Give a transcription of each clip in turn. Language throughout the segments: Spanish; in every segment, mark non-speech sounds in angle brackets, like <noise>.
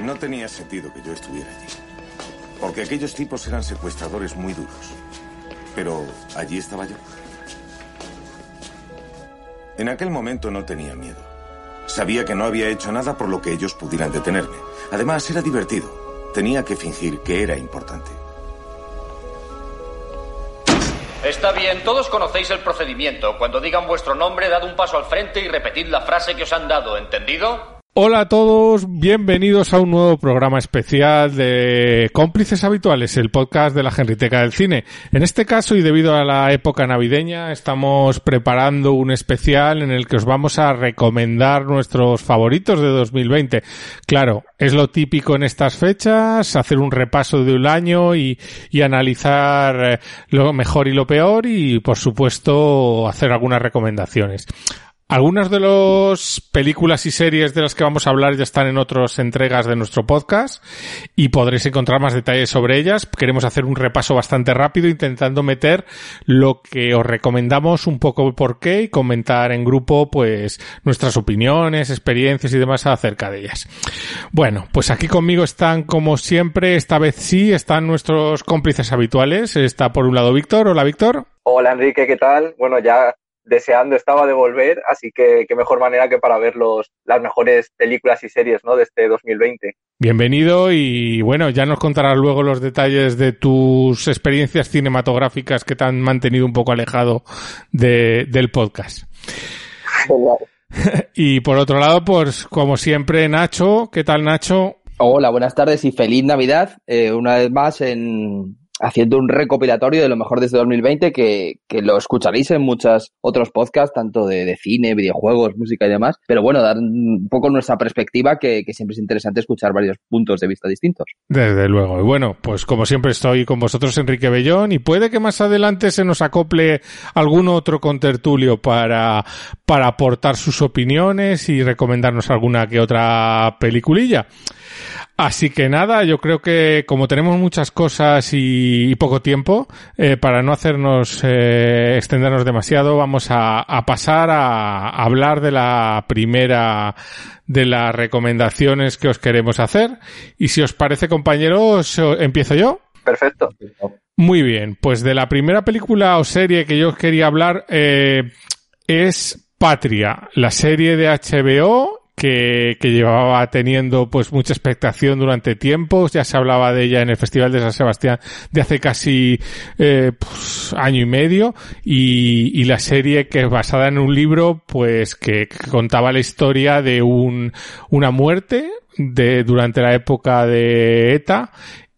No tenía sentido que yo estuviera allí. Porque aquellos tipos eran secuestradores muy duros. Pero allí estaba yo. En aquel momento no tenía miedo. Sabía que no había hecho nada por lo que ellos pudieran detenerme. Además, era divertido. Tenía que fingir que era importante. Está bien, todos conocéis el procedimiento. Cuando digan vuestro nombre, dad un paso al frente y repetid la frase que os han dado, ¿entendido? Hola a todos, bienvenidos a un nuevo programa especial de Cómplices Habituales, el podcast de la Genriteca del Cine. En este caso, y debido a la época navideña, estamos preparando un especial en el que os vamos a recomendar nuestros favoritos de 2020. Claro, es lo típico en estas fechas, hacer un repaso de un año y, y analizar eh, lo mejor y lo peor y, por supuesto, hacer algunas recomendaciones. Algunas de las películas y series de las que vamos a hablar ya están en otras entregas de nuestro podcast y podréis encontrar más detalles sobre ellas. Queremos hacer un repaso bastante rápido intentando meter lo que os recomendamos un poco por qué y comentar en grupo pues nuestras opiniones, experiencias y demás acerca de ellas. Bueno, pues aquí conmigo están como siempre, esta vez sí, están nuestros cómplices habituales. Está por un lado Víctor. Hola Víctor. Hola Enrique, ¿qué tal? Bueno, ya deseando estaba de volver, así que qué mejor manera que para ver los, las mejores películas y series ¿no? de este 2020. Bienvenido y bueno, ya nos contarás luego los detalles de tus experiencias cinematográficas que te han mantenido un poco alejado de, del podcast. <laughs> y por otro lado, pues como siempre, Nacho, ¿qué tal Nacho? Hola, buenas tardes y feliz Navidad. Eh, una vez más en, haciendo un recopilatorio de lo mejor de este 2020 que, que lo escucharéis en muchos otros podcasts, tanto de, de, cine, videojuegos, música y demás. Pero bueno, dar un poco nuestra perspectiva, que, que, siempre es interesante escuchar varios puntos de vista distintos. Desde luego. Y bueno, pues como siempre estoy con vosotros, Enrique Bellón, y puede que más adelante se nos acople algún otro contertulio para, para aportar sus opiniones y recomendarnos alguna que otra peliculilla. Así que nada, yo creo que como tenemos muchas cosas y, y poco tiempo, eh, para no hacernos eh, extendernos demasiado, vamos a, a pasar a, a, hablar de la primera de las recomendaciones que os queremos hacer. Y si os parece, compañeros, empiezo yo. Perfecto. Muy bien, pues de la primera película o serie que yo os quería hablar eh, es Patria, la serie de HBO que, llevaba teniendo pues mucha expectación durante tiempos. Ya se hablaba de ella en el Festival de San Sebastián de hace casi eh, pues, año y medio y, y, la serie que es basada en un libro pues que, que contaba la historia de un, una muerte de, durante la época de ETA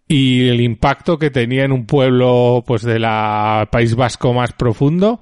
y el impacto que tenía en un pueblo pues de la País Vasco más profundo.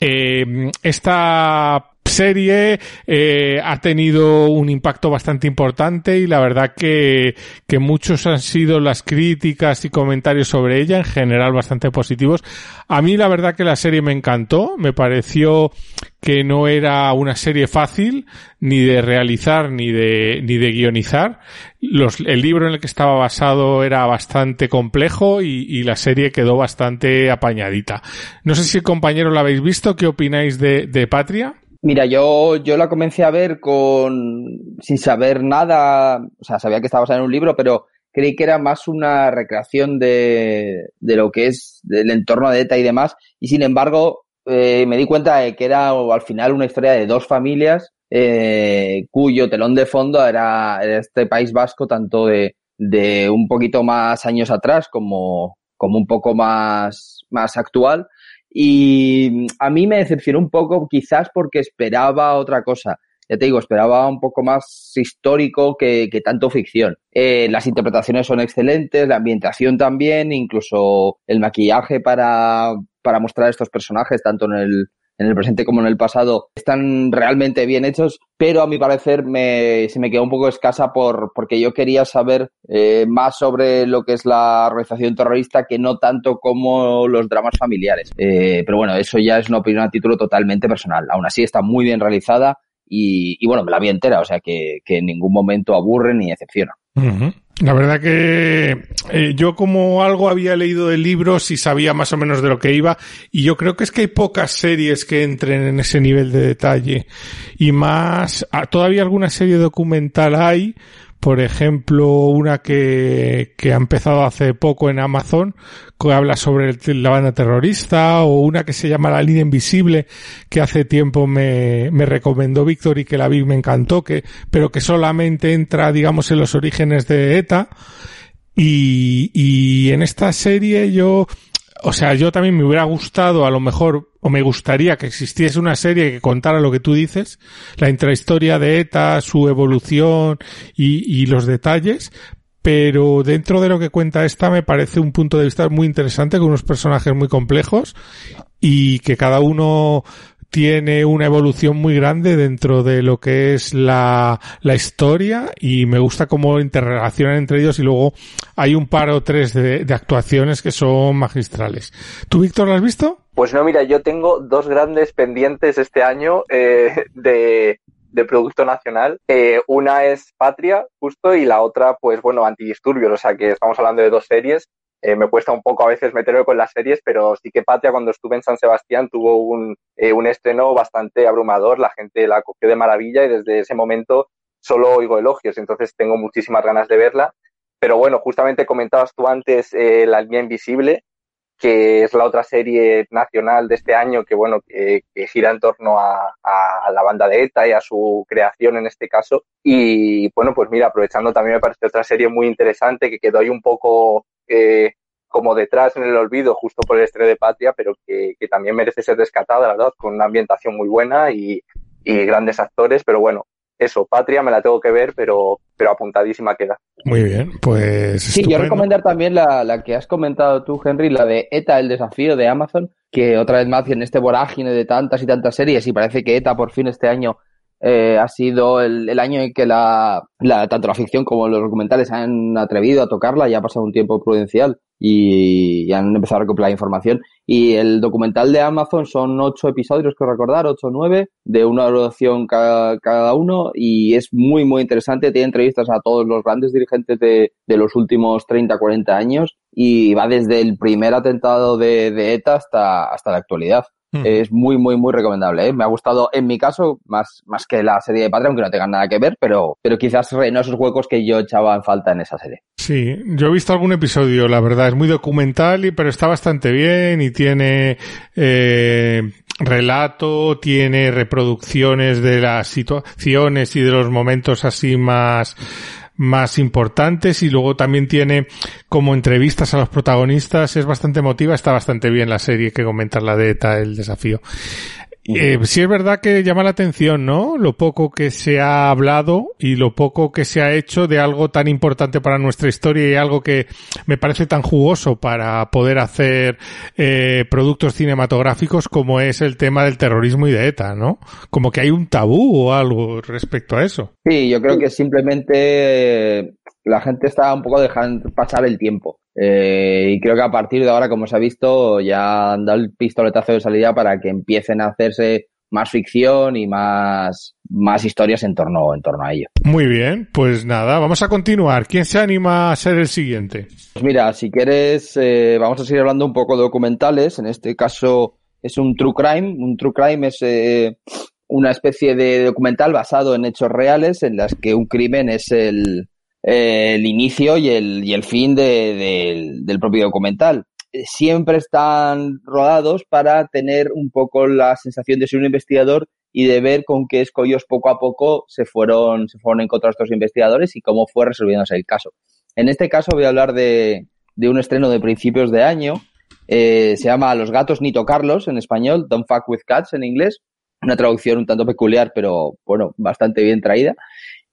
Eh, esta serie eh, ha tenido un impacto bastante importante y la verdad que, que muchos han sido las críticas y comentarios sobre ella, en general bastante positivos. A mí la verdad que la serie me encantó, me pareció que no era una serie fácil ni de realizar ni de, ni de guionizar. El libro en el que estaba basado era bastante complejo y, y, la serie quedó bastante apañadita. No sé si compañero la habéis visto, ¿qué opináis de, de Patria? Mira, yo, yo la comencé a ver con sin saber nada, o sea, sabía que estaba basada en un libro, pero creí que era más una recreación de, de lo que es del entorno de ETA y demás, y sin embargo eh, me di cuenta de que era al final una historia de dos familias eh, cuyo telón de fondo era, era este País Vasco, tanto de, de un poquito más años atrás como, como un poco más, más actual. Y a mí me decepcionó un poco, quizás porque esperaba otra cosa. Ya te digo, esperaba un poco más histórico que, que tanto ficción. Eh, las interpretaciones son excelentes, la ambientación también, incluso el maquillaje para, para mostrar estos personajes, tanto en el, en el presente como en el pasado, están realmente bien hechos, pero a mi parecer me, se me quedó un poco escasa por, porque yo quería saber eh, más sobre lo que es la organización terrorista que no tanto como los dramas familiares. Eh, pero bueno, eso ya es una opinión a título totalmente personal. Aún así está muy bien realizada y, y bueno, me la vi entera, o sea que, que en ningún momento aburre ni decepciona. La verdad que eh, yo como algo había leído de libros y sabía más o menos de lo que iba y yo creo que es que hay pocas series que entren en ese nivel de detalle. Y más, ah, todavía alguna serie documental hay, por ejemplo, una que, que ha empezado hace poco en Amazon, que habla sobre la banda terrorista, o una que se llama La línea invisible, que hace tiempo me, me recomendó Víctor y que la vi me encantó, que, pero que solamente entra, digamos, en los orígenes de ETA. Y, y en esta serie yo, o sea, yo también me hubiera gustado a lo mejor, o me gustaría que existiese una serie que contara lo que tú dices, la intrahistoria de ETA, su evolución y, y los detalles, pero dentro de lo que cuenta esta me parece un punto de vista muy interesante con unos personajes muy complejos y que cada uno tiene una evolución muy grande dentro de lo que es la, la historia y me gusta cómo interrelacionan entre ellos y luego hay un par o tres de, actuaciones que son magistrales. ¿Tú, Víctor, lo has visto? Pues no, mira, yo tengo dos grandes pendientes este año eh, de, de producto nacional. Eh, una es Patria, justo, y la otra, pues bueno, Antidisturbios, o sea que estamos hablando de dos series. Eh, me cuesta un poco a veces meterme con las series, pero sí que Patria cuando estuve en San Sebastián tuvo un, eh, un estreno bastante abrumador, la gente la cogió de maravilla y desde ese momento solo oigo elogios, entonces tengo muchísimas ganas de verla. Pero bueno, justamente comentabas tú antes eh, La línea invisible, que es la otra serie nacional de este año que bueno que, que gira en torno a, a, la banda de ETA y a su creación en este caso y bueno pues mira aprovechando también me parece otra serie muy interesante que quedó ahí un poco eh, como detrás en el olvido justo por el estreno de Patria pero que, que también merece ser rescatada la verdad con una ambientación muy buena y, y grandes actores pero bueno eso, Patria me la tengo que ver, pero, pero apuntadísima queda. Muy bien, pues. Sí, estupendo. yo recomendar también la, la, que has comentado tú, Henry, la de ETA, el desafío de Amazon, que otra vez más en este vorágine de tantas y tantas series, y parece que ETA por fin este año eh, ha sido el, año en que la, la, tanto la ficción como los documentales han atrevido a tocarla, ya ha pasado un tiempo prudencial y, han empezado a recopilar información. Y el documental de Amazon son ocho episodios, que recordar, ocho o nueve, de una duración cada, uno, y es muy, muy interesante. Tiene entrevistas a todos los grandes dirigentes de, de los últimos 30, 40 años, y va desde el primer atentado de, de ETA hasta, hasta la actualidad. Es muy, muy, muy recomendable. ¿eh? Me ha gustado, en mi caso, más, más que la serie de Patria, aunque no tengan nada que ver, pero, pero quizás relleno esos huecos que yo echaba en falta en esa serie. Sí, yo he visto algún episodio, la verdad, es muy documental, y, pero está bastante bien y tiene eh, relato, tiene reproducciones de las situaciones y de los momentos así más más importantes y luego también tiene como entrevistas a los protagonistas, es bastante emotiva, está bastante bien la serie que comentas la de ETA, el desafío. Eh, sí es verdad que llama la atención, ¿no? Lo poco que se ha hablado y lo poco que se ha hecho de algo tan importante para nuestra historia y algo que me parece tan jugoso para poder hacer eh, productos cinematográficos como es el tema del terrorismo y de ETA, ¿no? Como que hay un tabú o algo respecto a eso. Sí, yo creo que simplemente la gente está un poco dejando pasar el tiempo. Eh, y creo que a partir de ahora, como se ha visto, ya han dado el pistoletazo de salida para que empiecen a hacerse más ficción y más, más historias en torno, en torno a ello. Muy bien, pues nada, vamos a continuar. ¿Quién se anima a ser el siguiente? Pues mira, si quieres, eh, vamos a seguir hablando un poco de documentales. En este caso es un true crime. Un true crime es eh, una especie de documental basado en hechos reales en las que un crimen es el, eh, el inicio y el, y el fin de, de, del propio documental. Siempre están rodados para tener un poco la sensación de ser un investigador y de ver con qué escollos poco a poco se fueron, se fueron encontrando estos investigadores y cómo fue resolviéndose el caso. En este caso voy a hablar de, de un estreno de principios de año. Eh, se llama Los gatos ni tocarlos en español, Don't fuck with cats en inglés. Una traducción un tanto peculiar, pero bueno, bastante bien traída.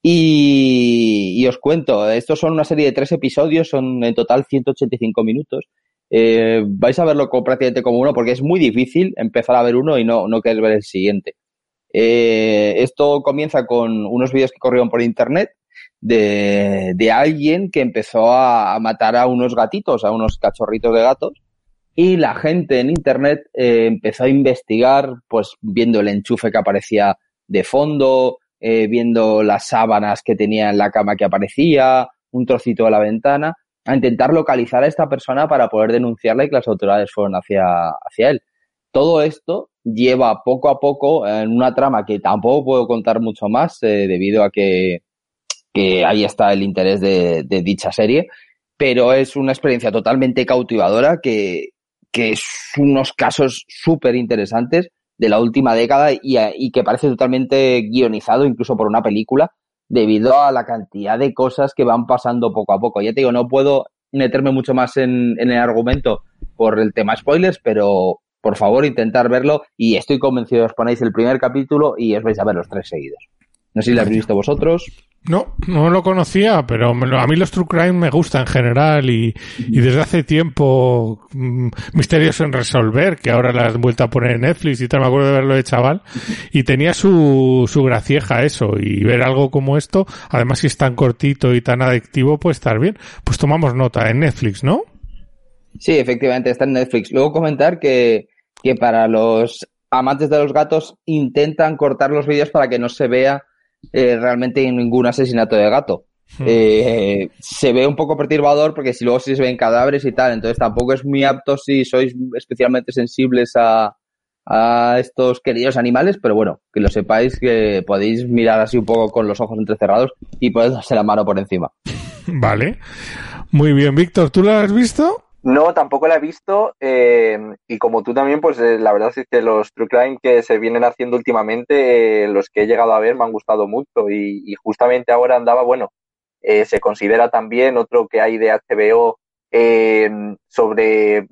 Y, y, os cuento, estos son una serie de tres episodios, son en total 185 minutos. eh, vais a verlo prácticamente como uno porque es muy difícil empezar a ver uno y no, no querer ver el siguiente. Eh, esto comienza con unos vídeos que corrieron por internet de, de alguien que empezó a, matar a unos gatitos, a unos cachorritos de gatos, y la gente en internet eh, empezó a investigar, pues viendo el enchufe que aparecía de fondo, eh, viendo las sábanas que tenía en la cama que aparecía, un trocito de la ventana, a intentar localizar a esta persona para poder denunciarla y que las autoridades fueran hacia, hacia él. Todo esto lleva poco a poco en una trama que tampoco puedo contar mucho más eh, debido a que, que, ahí está el interés de, de, dicha serie, pero es una experiencia totalmente cautivadora que, que es unos casos súper interesantes de la última década y, y, que parece totalmente guionizado incluso por una película debido a la cantidad de cosas que van pasando poco a poco. Ya te digo, no puedo meterme mucho más en, en el argumento por el tema spoilers, pero por favor intentar verlo y estoy convencido os ponéis el primer capítulo y os vais a ver los tres seguidos. No sé si lo habéis visto vosotros. No, no lo conocía, pero a mí los True Crime me gustan en general y, desde hace tiempo mmm, Misterios en Resolver, que ahora la has vuelto a poner en Netflix y tal, me acuerdo de verlo de chaval, y tenía su, su gracieja eso, y ver algo como esto, además si es tan cortito y tan adictivo, puede estar bien. Pues tomamos nota en Netflix, ¿no? Sí, efectivamente, está en Netflix. Luego comentar que, que para los amantes de los gatos intentan cortar los vídeos para que no se vea eh, realmente ningún asesinato de gato. Hmm. Eh, se ve un poco perturbador porque si luego sí se ven cadáveres y tal, entonces tampoco es muy apto si sois especialmente sensibles a, a estos queridos animales, pero bueno, que lo sepáis que podéis mirar así un poco con los ojos entrecerrados y podéis darse la mano por encima. <laughs> Vale. Muy bien, Víctor, ¿tú lo has visto? No, tampoco la he visto. Eh, y como tú también, pues eh, la verdad es que los True Crime que se vienen haciendo últimamente, eh, los que he llegado a ver, me han gustado mucho. Y, y justamente ahora andaba, bueno, eh, se considera también otro que hay de HBO sobre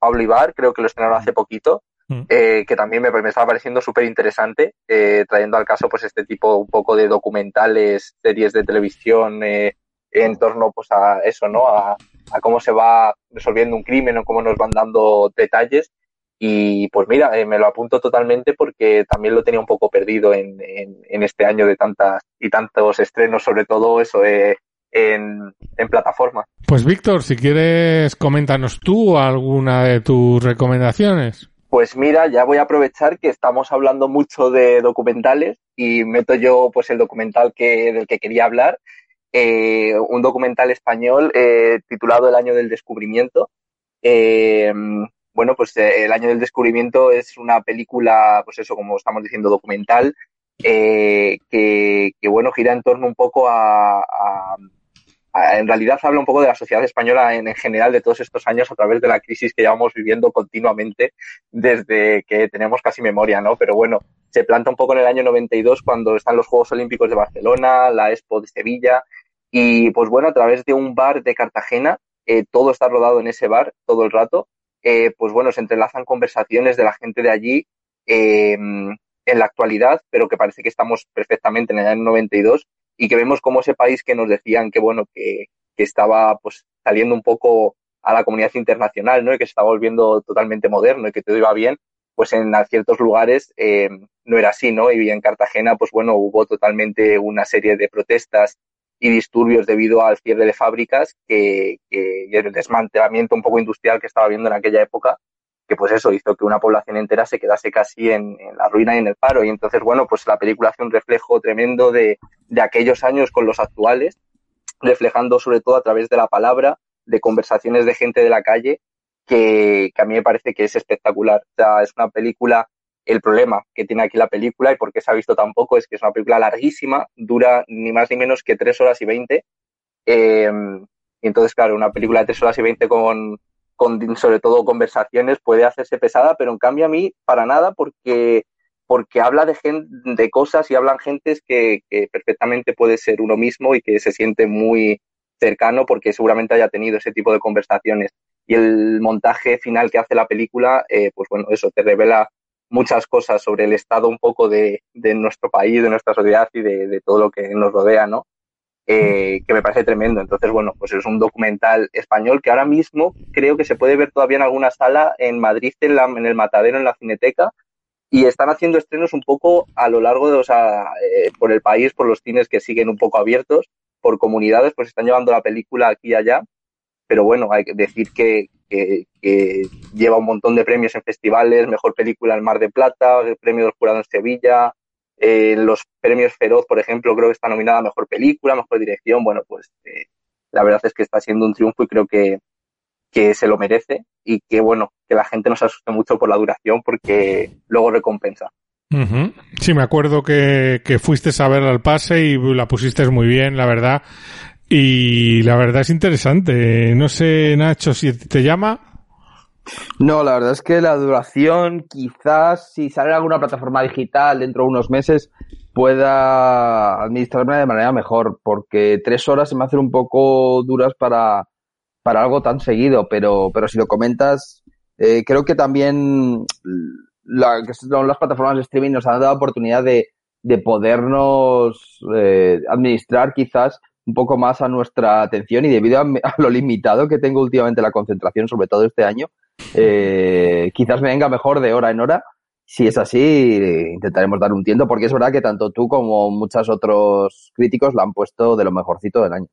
Pablo Ibar, creo que lo estrenaron hace poquito, mm. que también me, me estaba pareciendo súper interesante, trayendo al caso pues este tipo un poco de documentales, series de televisión en torno pues a eso, ¿no? A, a cómo se va resolviendo un crimen o cómo nos van dando detalles. Y pues mira, eh, me lo apunto totalmente porque también lo tenía un poco perdido en, en, en este año de tantas y tantos estrenos, sobre todo eso eh, en, en plataforma. Pues Víctor, si quieres, coméntanos tú alguna de tus recomendaciones. Pues mira, ya voy a aprovechar que estamos hablando mucho de documentales y meto yo pues el documental que, del que quería hablar eh, un documental español eh, titulado El año del descubrimiento. Eh, bueno, pues eh, El año del descubrimiento es una película, pues eso, como estamos diciendo, documental, que, bueno, gira en torno un poco a, en realidad habla un poco de la sociedad española en, en, general de todos estos años a través de la crisis que llevamos viviendo continuamente desde que tenemos casi memoria, ¿no? Pero bueno, se planta un poco en el año 92 cuando están los Juegos Olímpicos de Barcelona, la Expo de Sevilla, y pues bueno, a través de un bar de Cartagena, eh, todo está rodado en ese bar todo el rato, eh, pues bueno, se entrelazan conversaciones de la gente de allí eh, en la actualidad, pero que parece que estamos perfectamente en el año 92 y que vemos como ese país que nos decían que bueno, que, que estaba pues saliendo un poco a la comunidad internacional, ¿no? Y que se estaba volviendo totalmente moderno y que todo iba bien, pues en ciertos lugares eh, no era así, ¿no? Y en Cartagena, pues bueno, hubo totalmente una serie de protestas y disturbios debido al cierre de fábricas que, y el desmantelamiento un poco industrial que estaba viendo en aquella época, que pues eso hizo que una población entera se quedase casi en, en, la ruina y en el paro. Y entonces, bueno, pues la película hace un reflejo tremendo de, de aquellos años con los actuales, reflejando sobre todo a través de la palabra, de conversaciones de gente de la calle, que, que a mí me parece que es espectacular. O sea, es una película el problema que tiene aquí la película y por qué se ha visto tan poco es que es una película larguísima, dura ni más ni menos que tres horas y veinte. Eh, y entonces, claro, una película de tres horas y veinte con, con sobre todo conversaciones puede hacerse pesada, pero en cambio a mí para nada porque porque habla de, gente, de cosas y hablan gentes que, que perfectamente puede ser uno mismo y que se siente muy cercano porque seguramente haya tenido ese tipo de conversaciones. Y el montaje final que hace la película, eh, pues bueno, eso te revela muchas cosas sobre el estado un poco de, de nuestro país, de nuestra sociedad y de, de, todo lo que nos rodea, ¿no? eh, que me parece tremendo. Entonces, bueno, pues es un documental español que ahora mismo creo que se puede ver todavía en alguna sala en Madrid, en, la, en el Matadero, en la Cineteca, y están haciendo estrenos un poco a lo largo de, o sea, eh, por el país, por los cines que siguen un poco abiertos, por comunidades, pues están llevando la película aquí y allá. Pero bueno, hay que decir que, que, lleva un montón de premios en festivales, mejor película en Mar de Plata, el premio del jurado en Sevilla, eh, los premios Feroz, por ejemplo, creo que está nominada a mejor película, mejor dirección. Bueno, pues eh, la verdad es que está siendo un triunfo y creo que, que se lo merece y que bueno, que la gente no se asuste mucho por la duración porque luego recompensa. Sí, me acuerdo que, que fuiste a verla al pase y la pusiste muy bien, la verdad. Y la verdad es interesante. No sé, Nacho, si te llama. No, la verdad es que la duración, quizás si sale alguna plataforma digital dentro de unos meses, pueda administrarme de manera mejor, porque tres horas se me hacen un poco duras para, para algo tan seguido, pero, pero si lo comentas, eh, creo que también la, que son las plataformas de streaming nos han dado oportunidad de, de podernos eh, administrar quizás un poco más a nuestra atención y debido a, <laughs> a, lo limitado que tengo últimamente la concentración, sobre todo este año, eh, quizás me venga mejor de hora en hora. Si es así, intentaremos dar un tiento, porque es verdad que tanto tú como muchos otros críticos la han puesto de lo mejorcito del año.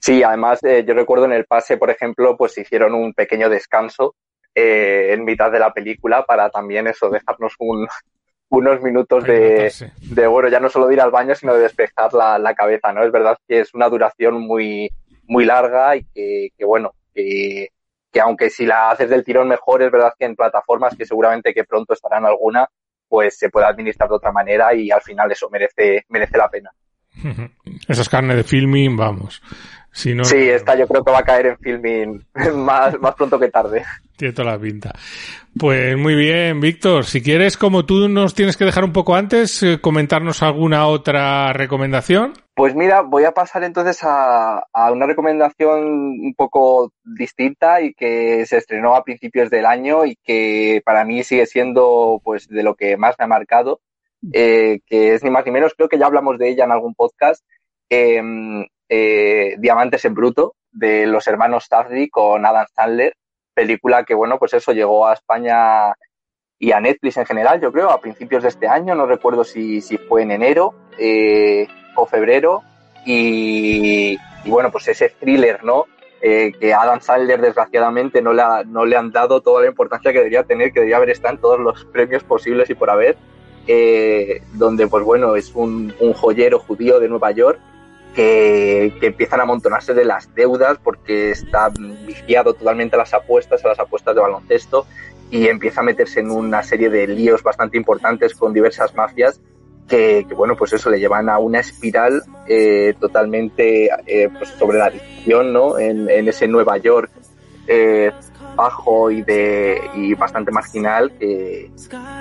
Sí, además eh, yo recuerdo en el pase, por ejemplo, pues hicieron un pequeño descanso eh, en mitad de la película para también eso, dejarnos un, unos minutos de, de, bueno, ya no solo de ir al baño, sino de despejar la, la, cabeza, ¿no? Es verdad que es una duración muy, muy larga y que, que bueno, que, que aunque si la haces del tirón mejor, es verdad que en plataformas que seguramente que pronto estarán alguna, pues se puede administrar de otra manera y al final eso merece, merece la pena. <laughs> Esa es carne de filming, vamos. Si no, sí, esta yo creo que va a caer en filming <laughs> más, más pronto que tarde. Tiene toda la pinta. Pues muy bien, Víctor. Si quieres, como tú nos tienes que dejar un poco antes, eh, comentarnos alguna otra recomendación. Pues mira, voy a pasar entonces a, a, una recomendación un poco distinta y que se estrenó a principios del año y que para mí sigue siendo pues de lo que más me ha marcado, eh, que es ni más ni menos, creo que ya hablamos de ella en algún podcast, eh, eh, Diamantes en Bruto, de los hermanos Safdie con Adam Sandler, película que, bueno, pues eso llegó a España y a Netflix en general, yo creo, a principios de este año, no recuerdo si, si fue en enero eh, o febrero, y, bueno, pues ese thriller, ¿no? Eh, que Adam Sandler desgraciadamente no le, ha, no le han dado toda la importancia que debería tener, que debería haber estado en todos los premios posibles y por haber, eh, donde pues bueno, es un, un joyero judío de Nueva York que, empiezan a amontonarse de las deudas porque está viciado totalmente a las apuestas, a las apuestas de baloncesto y empieza a meterse en una serie de líos bastante importantes con diversas mafias que, que bueno, pues eso le llevan a una espiral eh, totalmente eh, pues sobre la adicción, ¿no? En, en ese Nueva York eh, bajo y de y bastante marginal que,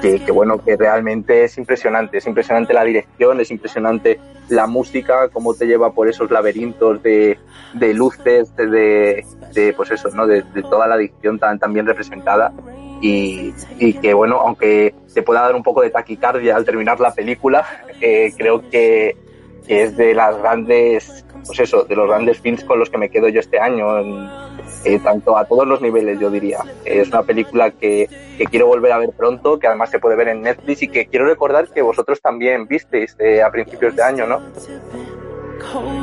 que, bueno que realmente es impresionante. Es impresionante la dirección es impresionante la música cómo te lleva por esos laberintos de, de luces de, de, pues eso no de, toda la adicción tan, tan bien representada. Y, y, que bueno aunque te pueda dar un poco de taquicardia al terminar la película <laughs> eh, creo que es de las grandes pues eso de los grandes films con los que me quedo yo este año en, eh, tanto a todos los niveles, yo diría. Es una película que, que, quiero volver a ver pronto, que además se puede ver en Netflix y que quiero recordar que vosotros también visteis eh, a principios de año, ¿no?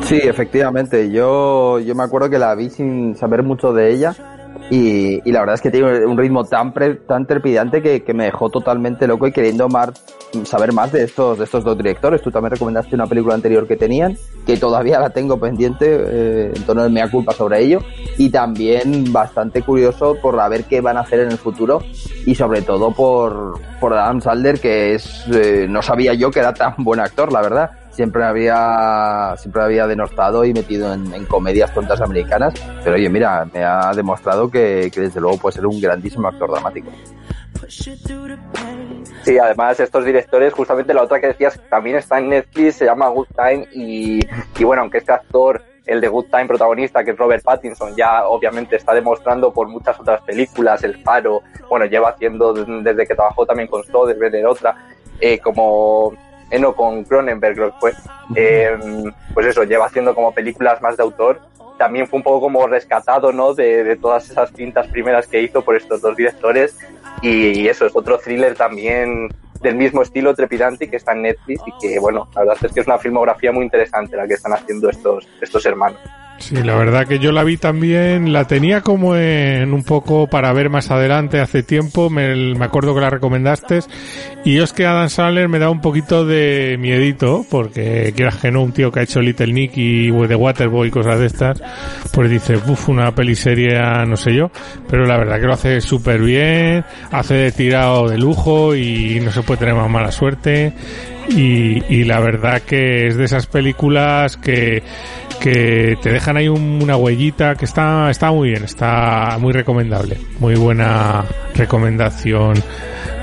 Sí, efectivamente. Yo, yo me acuerdo que la vi sin saber mucho de ella y, la verdad es que tiene un ritmo tan, tan trepidante que, que, me dejó totalmente loco y queriendo más, saber más de estos, de estos dos directores. Tú también recomendaste una película anterior que tenían, que todavía la tengo pendiente, eh, en torno de mea culpa sobre ello, y también bastante curioso por a ver qué van a hacer en el futuro. Y sobre todo por, por Adam Salder, que es, eh, no sabía yo que era tan buen actor, la verdad siempre había siempre había denostado y metido en, comedias tontas americanas pero oye mira me ha demostrado que, que, desde luego puede ser un grandísimo actor dramático. Sí, además estos directores, justamente la otra que decías, también está en Netflix, se llama Good Time y, y bueno, aunque este actor, el de Good Time protagonista, que es Robert Pattinson, ya obviamente está demostrando por muchas otras películas, El Faro, bueno, lleva haciendo desde que trabajó también con Soderbergh, otra, eh, como eh, no, con Cronenberg creo que fue, eh, pues eso, lleva haciendo como películas más de autor. También fue un poco como rescatado, ¿no? De, de todas esas cintas primeras que hizo por estos dos directores. Y eso es otro thriller también del mismo estilo trepidante que está en Netflix y que, bueno, la verdad es que es una filmografía muy interesante la que están haciendo estos, estos hermanos. Sí, la verdad que yo la vi también, la tenía como en un poco para ver más adelante hace tiempo, me, me acuerdo que la recomendaste y es que Adam Sandler me da un poquito de miedito porque quieras que no, un tío que ha hecho Little Nick y The Waterboy y cosas de estas, pues dice, uff, una peliserie no sé yo, pero la verdad que lo hace súper bien, hace de tirado de lujo y no se puede tener más mala suerte y, y la verdad que es de esas películas que que te dejan ahí una huellita que está, está muy bien, está muy recomendable. Muy buena recomendación.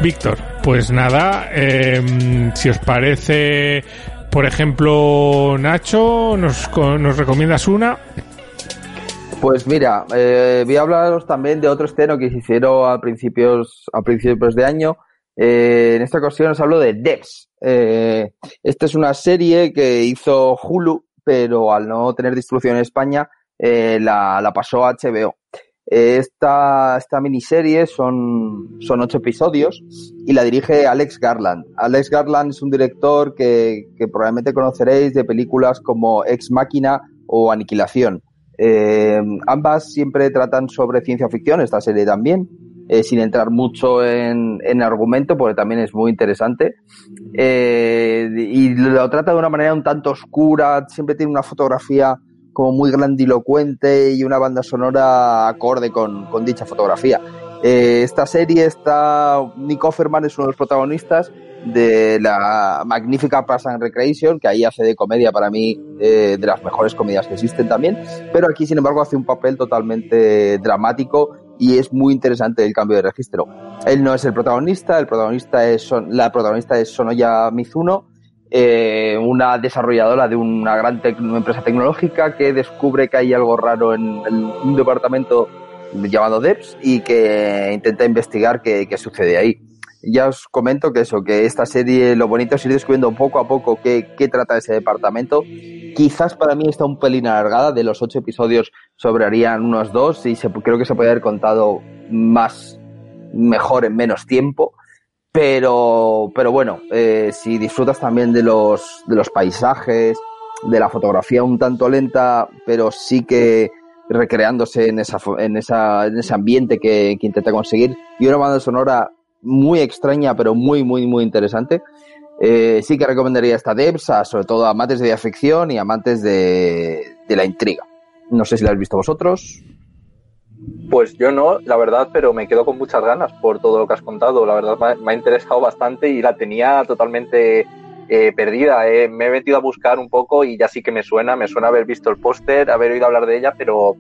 Víctor, pues nada, eh, si os parece, por ejemplo, Nacho, ¿nos, nos recomiendas una? Pues mira, eh, voy a hablaros también de otro estreno que se hicieron a principios, a principios de año. Eh, en esta ocasión os hablo de Devs. Eh, esta es una serie que hizo Hulu pero al no tener distribución en España, eh, la, la, pasó a HBO. Esta, esta miniserie son, son ocho episodios y la dirige Alex Garland. Alex Garland es un director que, que probablemente conoceréis de películas como Ex Máquina o Aniquilación. Eh, ambas siempre tratan sobre ciencia ficción, esta serie también, eh, sin entrar mucho en, en, argumento, porque también es muy interesante. Eh, y lo trata de una manera un tanto oscura, siempre tiene una fotografía como muy grandilocuente y una banda sonora acorde con, con dicha fotografía. Eh, esta serie está, Nick Offerman es uno de los protagonistas de la magnífica Pass and Recreation, que ahí hace de comedia para mí eh, de las mejores comedias que existen también, pero aquí sin embargo hace un papel totalmente dramático y es muy interesante el cambio de registro. Él no es el protagonista, el protagonista es la protagonista es Sonoya Mizuno, eh, una desarrolladora de una gran empresa tecnológica que descubre que hay algo raro en, un departamento llamado DEPS y que intenta investigar qué, qué sucede ahí ya os comento que eso, que esta serie lo bonito es ir descubriendo poco a poco qué, qué trata ese departamento. Quizás para mí está un pelín alargada, de los ocho episodios sobrarían unos dos y se, creo que se puede haber contado más, mejor en menos tiempo. Pero, pero bueno, eh, si disfrutas también de los, de los paisajes, de la fotografía un tanto lenta, pero sí que recreándose en, esa, en, esa, en ese ambiente que, que intenta conseguir, y una banda sonora muy extraña, pero muy, muy, muy interesante. Eh, sí que recomendaría esta Devs, sobre todo a amantes de la ficción y amantes de, de la intriga. No sé si la habéis visto vosotros. Pues yo no, la verdad, pero me quedo con muchas ganas por todo lo que has contado. La verdad me ha, me ha interesado bastante y la tenía totalmente eh, perdida. Eh. Me he metido a buscar un poco y ya sí que me suena, me suena haber visto el póster, haber oído hablar de ella, pero,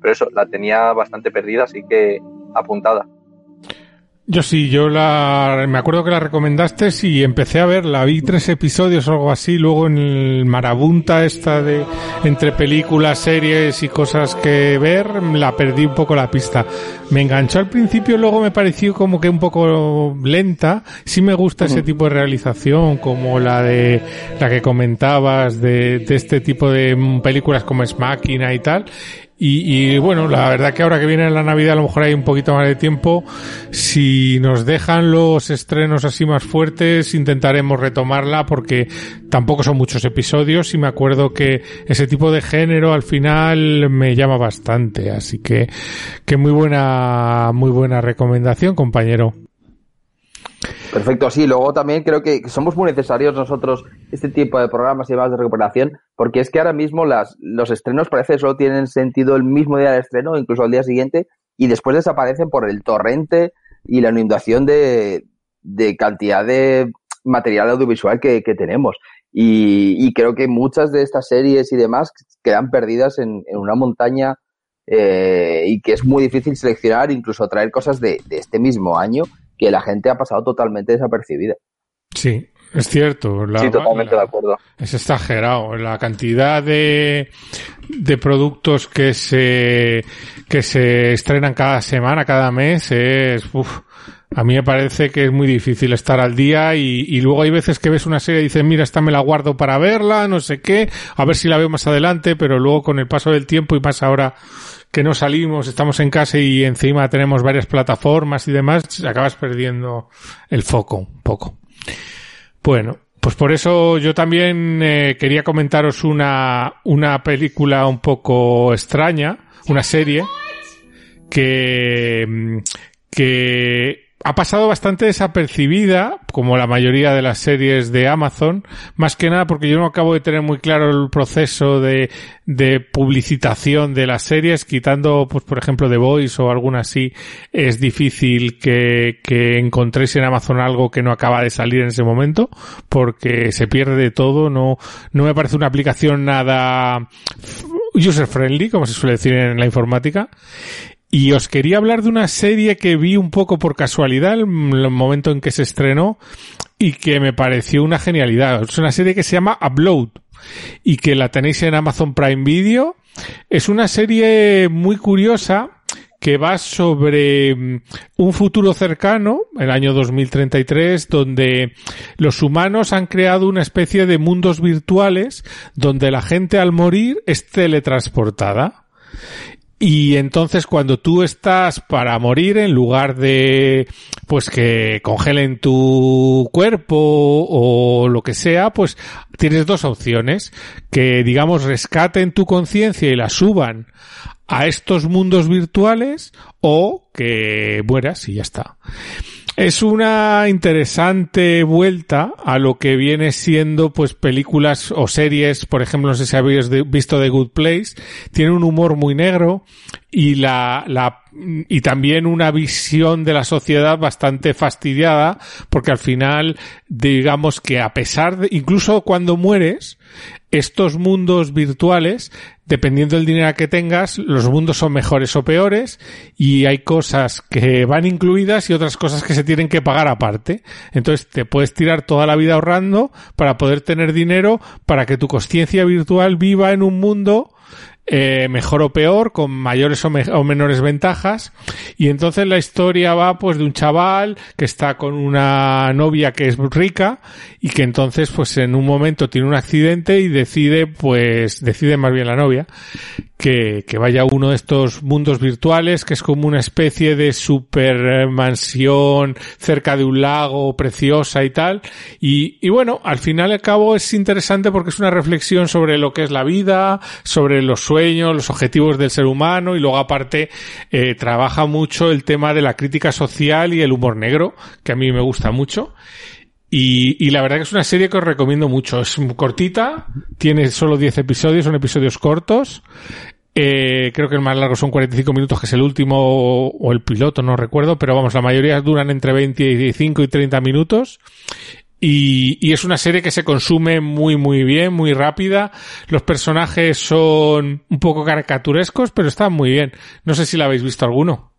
pero eso, la tenía bastante perdida, así que apuntada. Yo sí, yo la me acuerdo que la recomendaste y empecé a ver, la vi tres episodios o algo así, luego en el marabunta esta de entre películas, series y cosas que ver, la perdí un poco la pista. Me enganchó al principio, luego me pareció como que un poco lenta. Sí me gusta ese tipo de realización, como la de la que comentabas de, de este tipo de películas como Es Máquina y tal. Y, y, bueno, la verdad que ahora que viene la Navidad a lo mejor hay un poquito más de tiempo. Si nos dejan los estrenos así más fuertes, intentaremos retomarla porque tampoco son muchos episodios y me acuerdo que ese tipo de género al final me llama bastante. Así que, que muy buena, muy buena recomendación, compañero. Perfecto, sí. Luego también creo que somos muy necesarios nosotros este tipo de programas y demás de recuperación, porque es que ahora mismo las, los estrenos parece que solo tienen sentido el mismo día del estreno, incluso al día siguiente, y después desaparecen por el torrente y la inundación de, de cantidad de material audiovisual que, que tenemos. Y, y, creo que muchas de estas series y demás quedan perdidas en, en una montaña eh, y que es muy difícil seleccionar, incluso traer cosas de, de este mismo año que la gente ha pasado totalmente desapercibida. Sí, es cierto. La, sí, totalmente la, de acuerdo. Es exagerado. La cantidad de, de productos que se, que se estrenan cada semana, cada mes, es, uf, A mí me parece que es muy difícil estar al día y, y luego hay veces que ves una serie y dices, mira, esta me la guardo para verla, no sé qué, a ver si la veo más adelante, pero luego con el paso del tiempo y más ahora que no salimos, estamos en casa y encima tenemos varias plataformas y demás, acabas perdiendo el foco un poco. Bueno, pues por eso yo también eh, quería comentaros una, una película un poco extraña, una serie que, que ha pasado bastante desapercibida, como la mayoría de las series de Amazon, más que nada porque yo no acabo de tener muy claro el proceso de, de publicitación de las series, quitando, pues, por ejemplo, The Voice o alguna así, es difícil que, que encontréis en Amazon algo que no acaba de salir en ese momento, porque se pierde todo, no, no me parece una aplicación nada user friendly, como se suele decir en la informática. Y os quería hablar de una serie que vi un poco por casualidad el momento en que se estrenó y que me pareció una genialidad. Es una serie que se llama Upload y que la tenéis en Amazon Prime Video. Es una serie muy curiosa que va sobre mm, un futuro cercano, el año 2033, donde los humanos han creado una especie de mundos virtuales donde la gente al morir es teletransportada. Y entonces cuando tú estás para morir, en lugar de pues que congelen tu cuerpo o lo que sea, pues tienes dos opciones. Que digamos rescaten tu conciencia y la suban a estos mundos virtuales o que mueras y ya está. Es una interesante vuelta a lo que viene siendo pues películas o series, por ejemplo, no sé si habéis visto The Good Place, tiene un humor muy negro y la, la y también una visión de la sociedad bastante fastidiada porque al final digamos que a pesar de incluso cuando mueres estos mundos virtuales, dependiendo del dinero que tengas, los mundos son mejores o peores y hay cosas que van incluidas y otras cosas que se tienen que pagar aparte. Entonces te puedes tirar toda la vida ahorrando para poder tener dinero para que tu conciencia virtual viva en un mundo eh, mejor o peor, con mayores o, o, menores ventajas. Y entonces la historia va pues de un chaval que está con una novia que es rica y que entonces pues en un momento tiene un accidente y decide pues decide más bien la novia que, que vaya a uno de estos mundos virtuales que es como una especie de super mansión cerca de un lago preciosa y tal. Y, y bueno, al final y al cabo es interesante porque es una reflexión sobre lo que es la vida, sobre los sueños, los objetivos del ser humano y luego aparte eh, trabaja mucho el tema de la crítica social y el humor negro, que a mí me gusta mucho. Y, la verdad que es una serie que os recomiendo mucho. Es cortita, tiene solo 10 episodios, son episodios cortos. Eh, creo que el más largo son 45 minutos, que es el último, o el piloto, no recuerdo, pero vamos, la mayoría duran entre 25 y 30 minutos. Y, y, es una serie que se consume muy muy bien, muy rápida. Los personajes son un poco caricaturescos, pero están muy bien. No sé si la habéis visto alguno.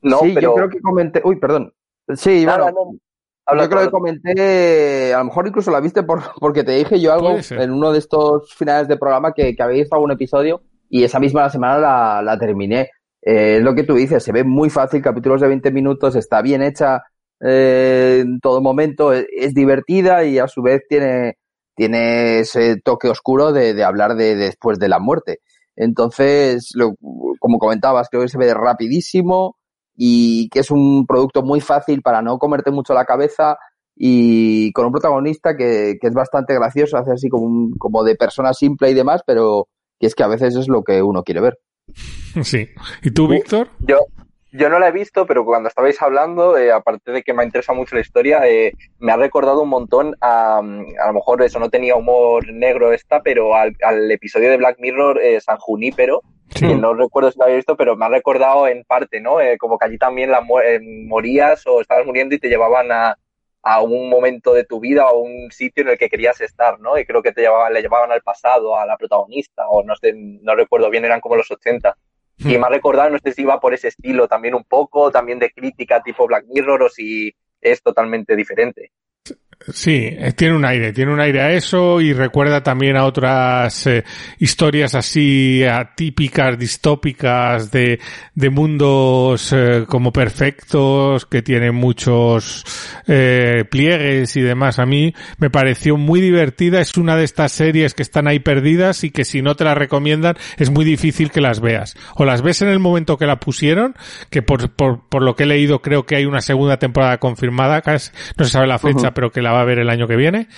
No, sí, pero... yo creo que comenté. Uy, perdón. Sí, Nada, bueno, no. Habla yo creo que comenté, a lo mejor incluso la viste por, <laughs> porque te dije yo algo en uno de estos finales de programa que, que habéis visto algún episodio y esa misma semana la, la terminé. Eh, es lo que tú dices, se ve muy fácil, capítulos de 20 minutos, está bien hecha eh, en todo momento, es, es, divertida y a su vez tiene, tiene ese toque oscuro de, de hablar de, de, después de la muerte. Entonces, lo, como comentabas, creo que se ve rapidísimo, y que es un producto muy fácil para no comerte mucho la cabeza y con un protagonista que, que es bastante gracioso, hace así como, un, como de persona simple y demás, pero que es que a veces es lo que uno quiere ver. <laughs> Sí. ¿Y tú, Víctor? Yo, yo no la he visto, pero cuando estabais hablando, eh, aparte de que me interesa mucho la historia, eh, me ha recordado un montón a, a lo mejor eso no tenía humor negro esta, pero al, al episodio de Black Mirror, eh, San Junípero, Sí. Que no recuerdo si lo había visto, pero me ha recordado en parte, ¿no? Eh, como que allí también la eh, morías o estabas muriendo y te llevaban a, a un momento de tu vida o un sitio en el que querías estar, ¿no? Y creo que te llevaban, le llevaban al pasado, a la protagonista, o no sé, no recuerdo bien, eran como los 80. Y me ha recordado, no sé si iba por ese estilo también un poco, también de crítica tipo Black Mirror o si es totalmente diferente. Sí, eh, tiene un aire, tiene un aire a eso y recuerda también a otras eh, historias así atípicas, distópicas de, de mundos eh, como perfectos que tienen muchos pliegues y demás. A mí me pareció muy divertida, es una de estas series que están ahí perdidas y que si no te las recomiendan es muy difícil que las veas. O las ves en el momento que la pusieron, que por, por, por lo que he leído creo que hay una segunda temporada confirmada, no se sabe la fecha, pero que la va a ver el año que viene.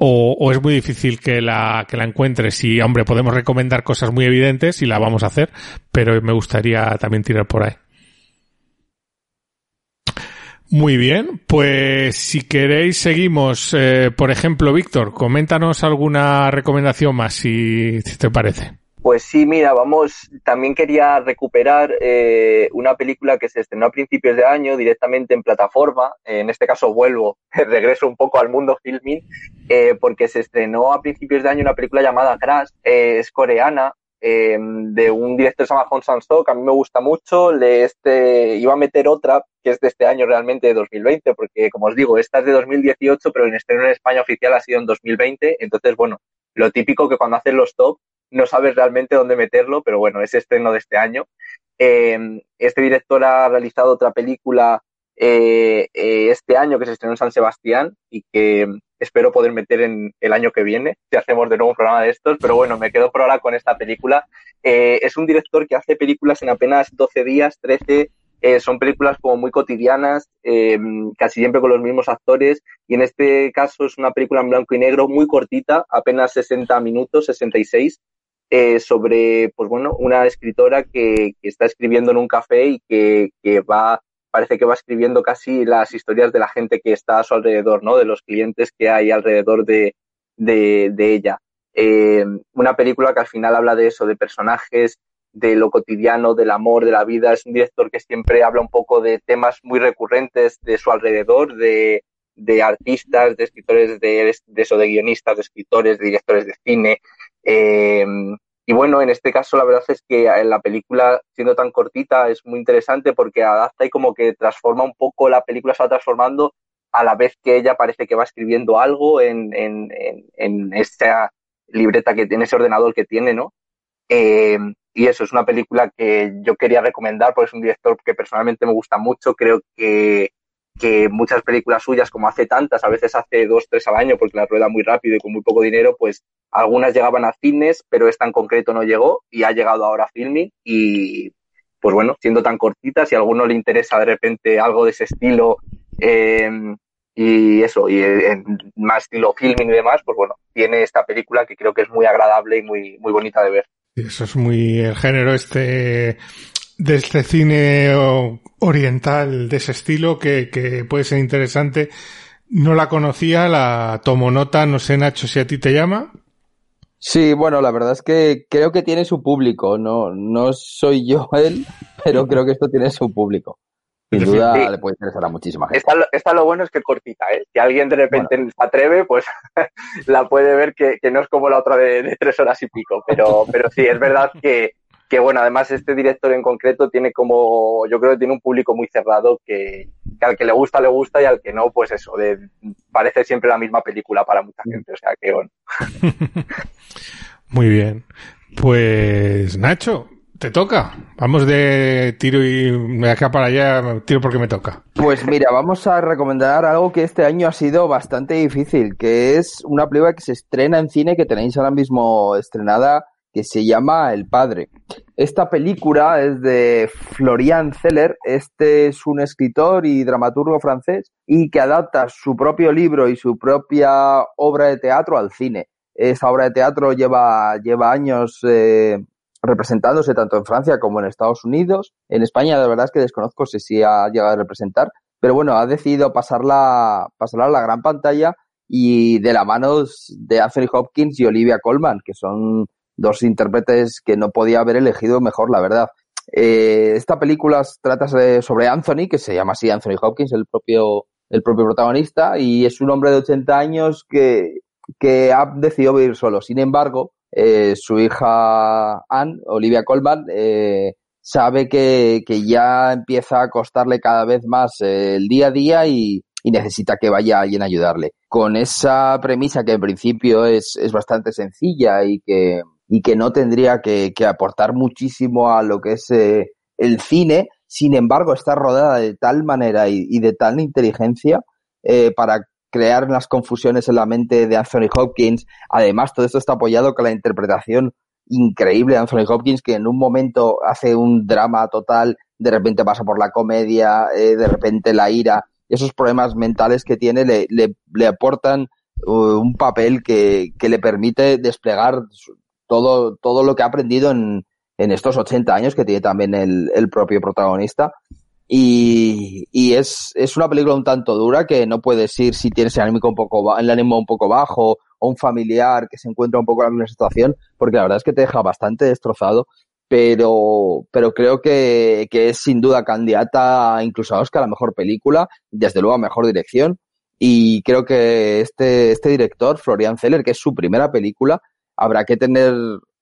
O, es muy difícil que la, que la encuentres y, hombre, podemos recomendar cosas muy evidentes y la vamos a hacer, pero me gustaría también tirar por ahí. Muy bien, pues si queréis seguimos. Eh, por ejemplo, Víctor, coméntanos alguna recomendación más, si te parece. Pues sí, mira, vamos, también quería recuperar eh, una película que se estrenó a principios de año directamente en plataforma, en este caso vuelvo, <laughs> regreso un poco al mundo filming, eh, porque se estrenó a principios de año una película llamada Crash, eh, es coreana, de un director que se llama Hong Sang-soo, que a mí me gusta mucho, le este, iba a meter otra, que es de este año realmente, de 2020, porque como os digo, esta es de 2018, pero el estreno en España oficial ha sido en 2020, entonces bueno, lo típico que cuando hacen los top no sabes realmente dónde meterlo, pero bueno, es estreno de este año. Eh, este director ha realizado otra película eh, eh, este año que se estrenó en San Sebastián y que espero poder meter en el año que viene, si hacemos de nuevo un programa de estos, pero bueno, me quedo por ahora con esta película. es un director que hace películas en apenas 12 días, 13, son películas como muy cotidianas, casi siempre con los mismos actores, y en este caso es una película en blanco y negro muy cortita, apenas 60 minutos, 66, eh, sobre, pues bueno, una escritora que, que, está escribiendo en un café y que, que, va, parece que va escribiendo casi las historias de la gente que está a su alrededor, ¿no? De los clientes que hay alrededor de, de, ella. Eh, una película que al final habla de eso, de personajes, de lo cotidiano, del amor, de la vida. Es un director que siempre habla un poco de temas muy recurrentes de su alrededor, de, de artistas, de escritores, de, de eso, de guionistas, de escritores, de directores de cine, eh, y bueno, en este caso la verdad es que en la película, siendo tan cortita, es muy interesante porque adapta y como que transforma un poco, la película se va transformando a la vez que ella parece que va escribiendo algo en, en, en, esa libreta que tiene, ese ordenador que tiene, ¿no? Eh, y eso es una película que yo quería recomendar porque es un director que personalmente me gusta mucho. Creo que que muchas películas suyas, como hace tantas, a veces hace dos, tres al año, porque la rueda muy rápido y con muy poco dinero, pues algunas llegaban a cines, pero esta en concreto no llegó y ha llegado ahora a filming y pues bueno, siendo tan cortita, si a alguno le interesa de repente algo de ese estilo eh, y eso, y en más estilo filming y demás, pues bueno, tiene esta película que creo que es muy agradable y muy, muy bonita de ver. Eso es muy el género este de este cine oriental de ese estilo que, que puede ser interesante. No la conocía, la tomo nota, no sé Nacho si a ti te llama. Sí, bueno, la verdad es que creo que tiene su público, no, no soy yo <laughs> él, pero creo que esto tiene su público. Sin duda le puede interesar a muchísima gente. Esta, lo bueno es que cortita, ¿eh? Si alguien de repente se atreve, pues <laughs> la puede ver que, que, no es como la otra de, de, tres horas y pico. Pero, pero sí, es verdad que, que bueno, además este director en concreto tiene como, yo creo que tiene un público muy cerrado que, al que le gusta, le gusta y al que no, pues eso, de, parece siempre la misma película para mucha gente, o sea que bueno. <laughs> muy bien. Pues Nacho, te toca. Vamos de tiro y de acá para allá, tiro porque me toca. Pues mira, vamos a recomendar algo que este año ha sido bastante difícil, que es una película que se estrena en cine que tenéis ahora mismo estrenada que se llama El Padre. Esta película es de Florian Zeller. Este es un escritor y dramaturgo francés y que adapta su propio libro y su propia obra de teatro al cine. Esta obra de teatro lleva, lleva años eh, representándose tanto en Francia como en Estados Unidos. En España, la verdad es que desconozco si ha llegado a representar, pero bueno, ha decidido pasarla, pasarla a la gran pantalla y de la mano de Anthony Hopkins y Olivia Colman, que son dos intérpretes que no podía haber elegido mejor, la verdad. Eh, esta película trata sobre Anthony, que se llama así Anthony Hopkins, el propio, el propio protagonista, y es un hombre de 80 años que, que ha decidido vivir solo. Sin embargo, eh, su hija Anne, Olivia Colman, eh, sabe que, que, ya empieza a costarle cada vez más el día a día y, y necesita que vaya alguien a ayudarle. Con esa premisa que en principio es, es bastante sencilla y que, y que no tendría que, que aportar muchísimo a lo que es eh, el cine, sin embargo está rodada de tal manera y, de tal inteligencia eh, para crear unas confusiones en la mente de Anthony Hopkins. Además, todo esto está apoyado con la interpretación increíble de Anthony Hopkins, que en un momento hace un drama total, de repente pasa por la comedia, eh, de repente la ira. Esos problemas mentales que tiene le, le, le aportan uh, un papel que, que, le permite desplegar todo, todo lo que ha aprendido en, en estos 80 años que tiene también el, el propio protagonista. Y, y es, es, una película un tanto dura que no puedes ir si tienes el ánimo un poco, el ánimo un poco bajo o un familiar que se encuentra un poco en la misma situación, porque la verdad es que te deja bastante destrozado, pero, pero creo que, que es sin duda candidata incluso a Oscar a mejor película, desde luego a mejor dirección, y creo que este, este director, Florian Zeller, que es su primera película, habrá que tener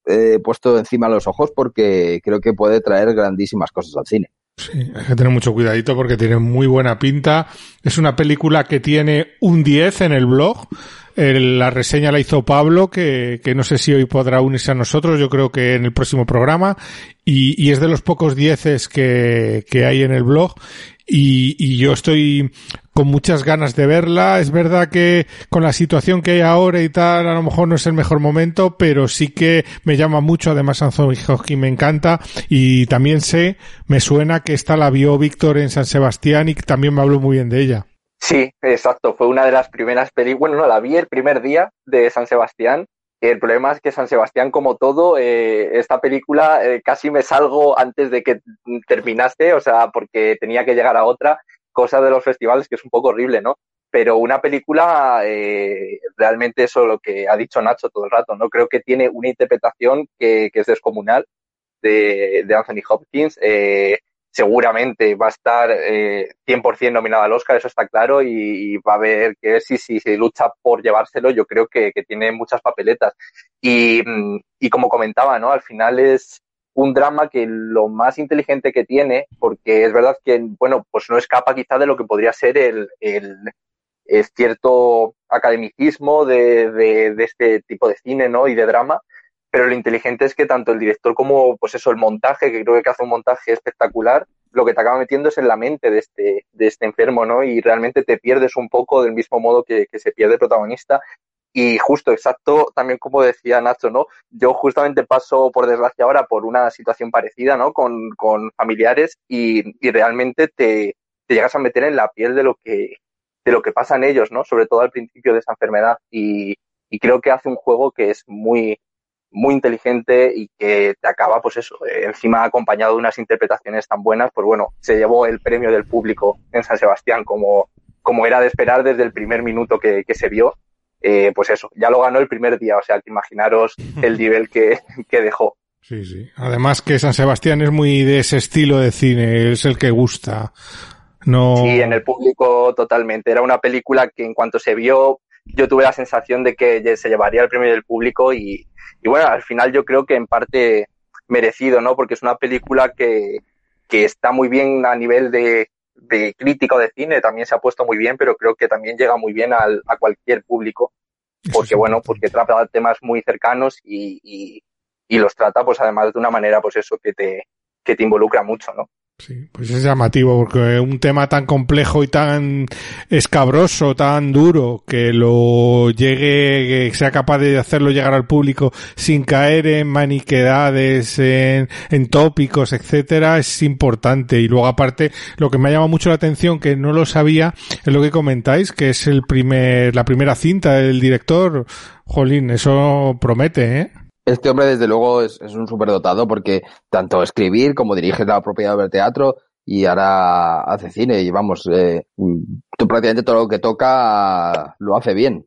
eh, puesto encima los ojos porque creo que puede traer grandísimas cosas al cine. Sí, hay que tener mucho cuidadito porque tiene muy buena pinta. Es una película que tiene un 10 en el blog. La reseña la hizo Pablo, que, que, no sé si hoy podrá unirse a nosotros, yo creo que en el próximo programa. Y, y es de los pocos dieces que, que hay en el blog. Y, y, yo estoy con muchas ganas de verla. Es verdad que con la situación que hay ahora y tal, a lo mejor no es el mejor momento, pero sí que me llama mucho. Además, Anthony Hopkins me encanta y también sé, me suena que esta la vio Víctor en San Sebastián y también me habló muy bien de ella. Sí, exacto. Fue una de las primeras películas. Bueno, no, la vi el primer día de San Sebastián. El problema es que San Sebastián, como todo, eh, esta película eh, casi me salgo antes de que terminase, o sea, porque tenía que llegar a otra cosa de los festivales que es un poco horrible, ¿no? Pero una película, eh, realmente eso lo que ha dicho Nacho todo el rato, ¿no? Creo que tiene una interpretación que, que es descomunal de, de Anthony Hopkins. Eh, seguramente va a estar eh, 100% nominada al Oscar, eso está claro, y, va a ver que si, si se lucha por llevárselo, yo creo que, que tiene muchas papeletas. Y, y como comentaba, ¿no? Al final es, un drama que lo más inteligente que tiene, porque es verdad que, bueno, pues no escapa quizá de lo que podría ser el, el, cierto academicismo de, de, de, este tipo de cine, ¿no? Y de drama, pero lo inteligente es que tanto el director como, pues eso, el montaje, que creo que hace un montaje espectacular, lo que te acaba metiendo es en la mente de este, de este enfermo, ¿no? Y realmente te pierdes un poco del mismo modo que, que se pierde el protagonista y justo, exacto, también como decía Nacho, ¿no? Yo justamente paso, por desgracia ahora, por una situación parecida, ¿no? Con, con familiares y, y realmente te, te, llegas a meter en la piel de lo que, de lo que pasa en ellos, ¿no? Sobre todo al principio de esa enfermedad. Y, y creo que hace un juego que es muy, muy inteligente y que te acaba, pues eso, encima acompañado de unas interpretaciones tan buenas, pues bueno, se llevó el premio del público en San Sebastián como, como era de esperar desde el primer minuto que se vio eh, pues eso, ya lo ganó el primer día, o sea, que imaginaros el <laughs> nivel que, que dejó. Sí, sí. Además que San Sebastián es muy de ese estilo de cine, es el que gusta. No... Sí, en el público totalmente. Era una película que en cuanto se vio, yo tuve la sensación de que se llevaría el premio del público y, y bueno, al final yo creo que en parte merecido, ¿no? Porque es una película que, que está muy bien a nivel de, de crítica o de cine también se ha puesto muy bien, pero creo que también llega muy bien al, a cualquier público, porque bueno, porque trata temas muy cercanos y, y, y, los trata pues además de una manera pues eso que te, que te involucra mucho, ¿no? Sí, pues es llamativo porque un tema tan complejo y tan escabroso, tan duro, que lo llegue, que sea capaz de hacerlo llegar al público sin caer en maniquedades, en, tópicos, etcétera, es importante. Y luego aparte, lo que me ha llamado mucho la atención, que no lo sabía, es lo que comentáis, que es el primer, la primera cinta del director. Jolín, eso promete, ¿eh? Este hombre, desde luego, es, es un superdotado porque tanto escribir como dirige la propiedad del teatro y ahora hace cine y vamos, eh, prácticamente todo lo que toca lo hace bien.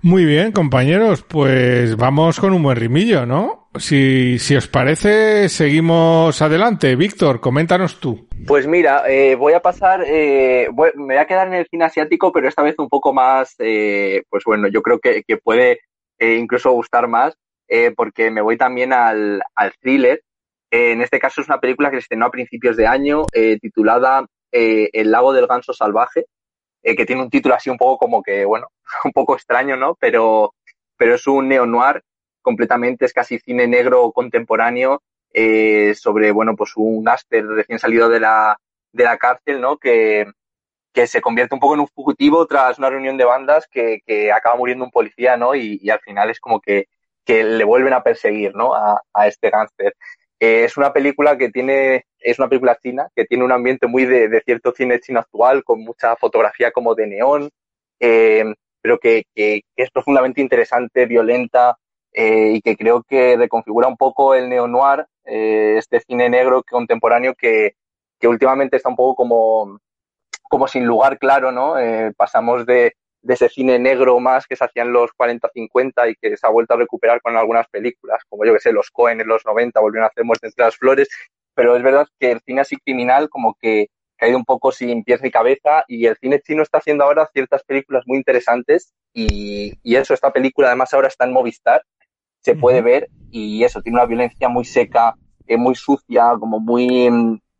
Muy bien, compañeros, pues vamos con un buen rimillo, ¿no? Si, si os parece, seguimos adelante. Víctor, coméntanos tú. Pues mira, eh, voy a pasar, eh, voy, me voy a quedar en el cine asiático, pero esta vez un poco más, eh, pues bueno, yo creo que, que puede incluso gustar más eh, porque me voy también al, al thriller. Eh, en este caso es una película que se estrenó a principios de año, eh, titulada eh, El lago del ganso salvaje, que tiene un título así un poco como que, bueno, <laughs> un poco extraño, ¿no? Pero, pero es un neo-noir completamente, es casi cine negro contemporáneo sobre, bueno, pues un gáster recién salido de la, de la cárcel, ¿no? Que, que se convierte un poco en un fugitivo tras una reunión de bandas que, que acaba muriendo un policía, ¿no? Y al final es como que, que, le vuelven a perseguir, ¿no? A, este gángster. Eh, es una película que tiene, es una película china, que tiene un ambiente muy de, cierto cine chino actual, con mucha fotografía como de neón, eh, pero que, es profundamente interesante, violenta, eh, y que creo que reconfigura un poco el neo-noir, este cine negro contemporáneo que, que últimamente está un poco como, como sin lugar claro, ¿no? Pasamos de, de ese cine negro más que se hacía en los 40-50 y que se ha vuelto a recuperar con algunas películas, como yo que sé, los Cohen en los 90 volvieron a hacer Muerte entre las flores, pero es verdad que el cine así criminal como que ha ido un poco sin pies ni cabeza y el cine chino está haciendo ahora ciertas películas muy interesantes y, y eso, esta película además ahora está en Movistar, se puede ver y eso, tiene una violencia muy seca, eh, muy sucia, como muy,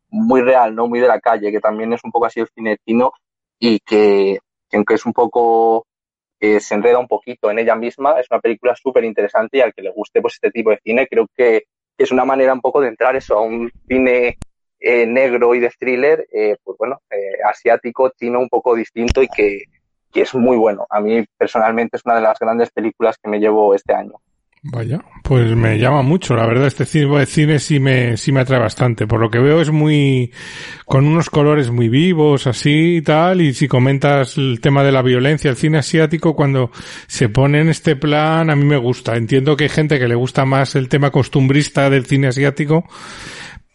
muy real, ¿no? Muy de la calle, que también es un poco así el cine chino y que aunque es un poco, eh, se enreda un poquito en ella misma, es una película súper interesante y al que le guste pues este tipo de cine, creo que es una manera un poco de entrar eso a un cine eh, negro y de thriller, eh, pues bueno, eh, asiático, chino, un poco distinto y que, que es muy bueno. A mí personalmente es una de las grandes películas que me llevo este año. Vaya, pues me llama mucho, la verdad este cine, cine sí me, sí me atrae bastante, por lo que veo es muy, con unos colores muy vivos, así y tal, y si comentas el tema de la violencia, el cine asiático cuando se pone en este plan a mí me gusta, entiendo que hay gente que le gusta más el tema costumbrista del cine asiático,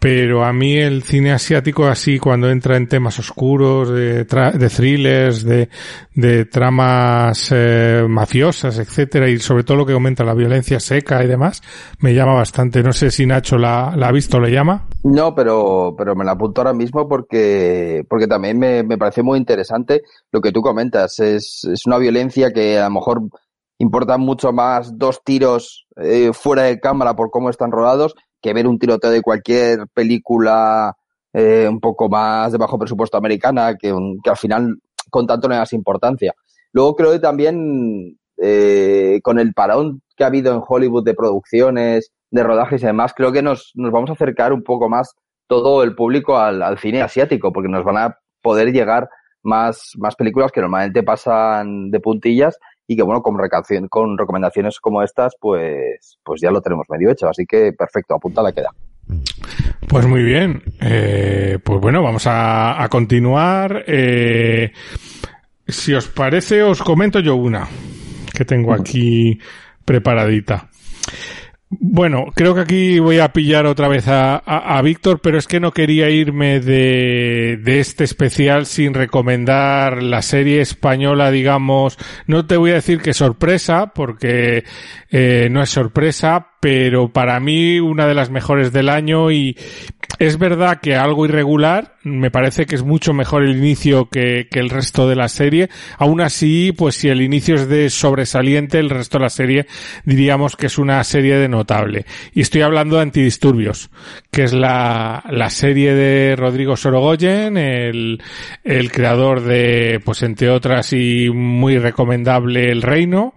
pero a mí el cine asiático así cuando entra en temas oscuros de, de thrillers de, de tramas eh, mafiosas etcétera y sobre todo lo que aumenta la violencia seca y demás me llama bastante. No sé si Nacho la, la ha visto o le llama no pero pero me la apunto ahora mismo porque porque también me, me parece muy interesante lo que tú comentas. Es, es una violencia que a lo mejor importa mucho más dos tiros eh, fuera de cámara por cómo están rodados que ver un tiroteo de cualquier película eh, un poco más de bajo presupuesto americana, que al final con tanto no le das importancia. Luego creo que también eh, con el parón que ha habido en Hollywood de producciones, de rodajes y demás, creo que nos, nos vamos a acercar un poco más todo el público al, al cine asiático, porque nos van a poder llegar más, más películas que normalmente pasan de puntillas y que bueno, con, con recomendaciones como estas, pues, pues ya lo tenemos medio hecho. Así que perfecto, apunta la queda. Pues muy bien. Eh, pues bueno, vamos a, a continuar. Eh, si os parece, os comento yo una que tengo aquí preparadita. Bueno, creo que aquí voy a pillar otra vez a, a, Víctor, pero es que no quería irme de, de, este especial sin recomendar la serie española, digamos, no te voy a decir que sorpresa, porque eh, no es sorpresa, pero para mí una de las mejores del año y es verdad que algo irregular, me parece que es mucho mejor el inicio que, que, el resto de la serie. Aún así, pues si el inicio es de sobresaliente, el resto de la serie diríamos que es una serie de notable. Y estoy hablando de Antidisturbios, que es la, la serie de Rodrigo Sorogoyen, el, el creador de, pues entre otras y muy recomendable El Reino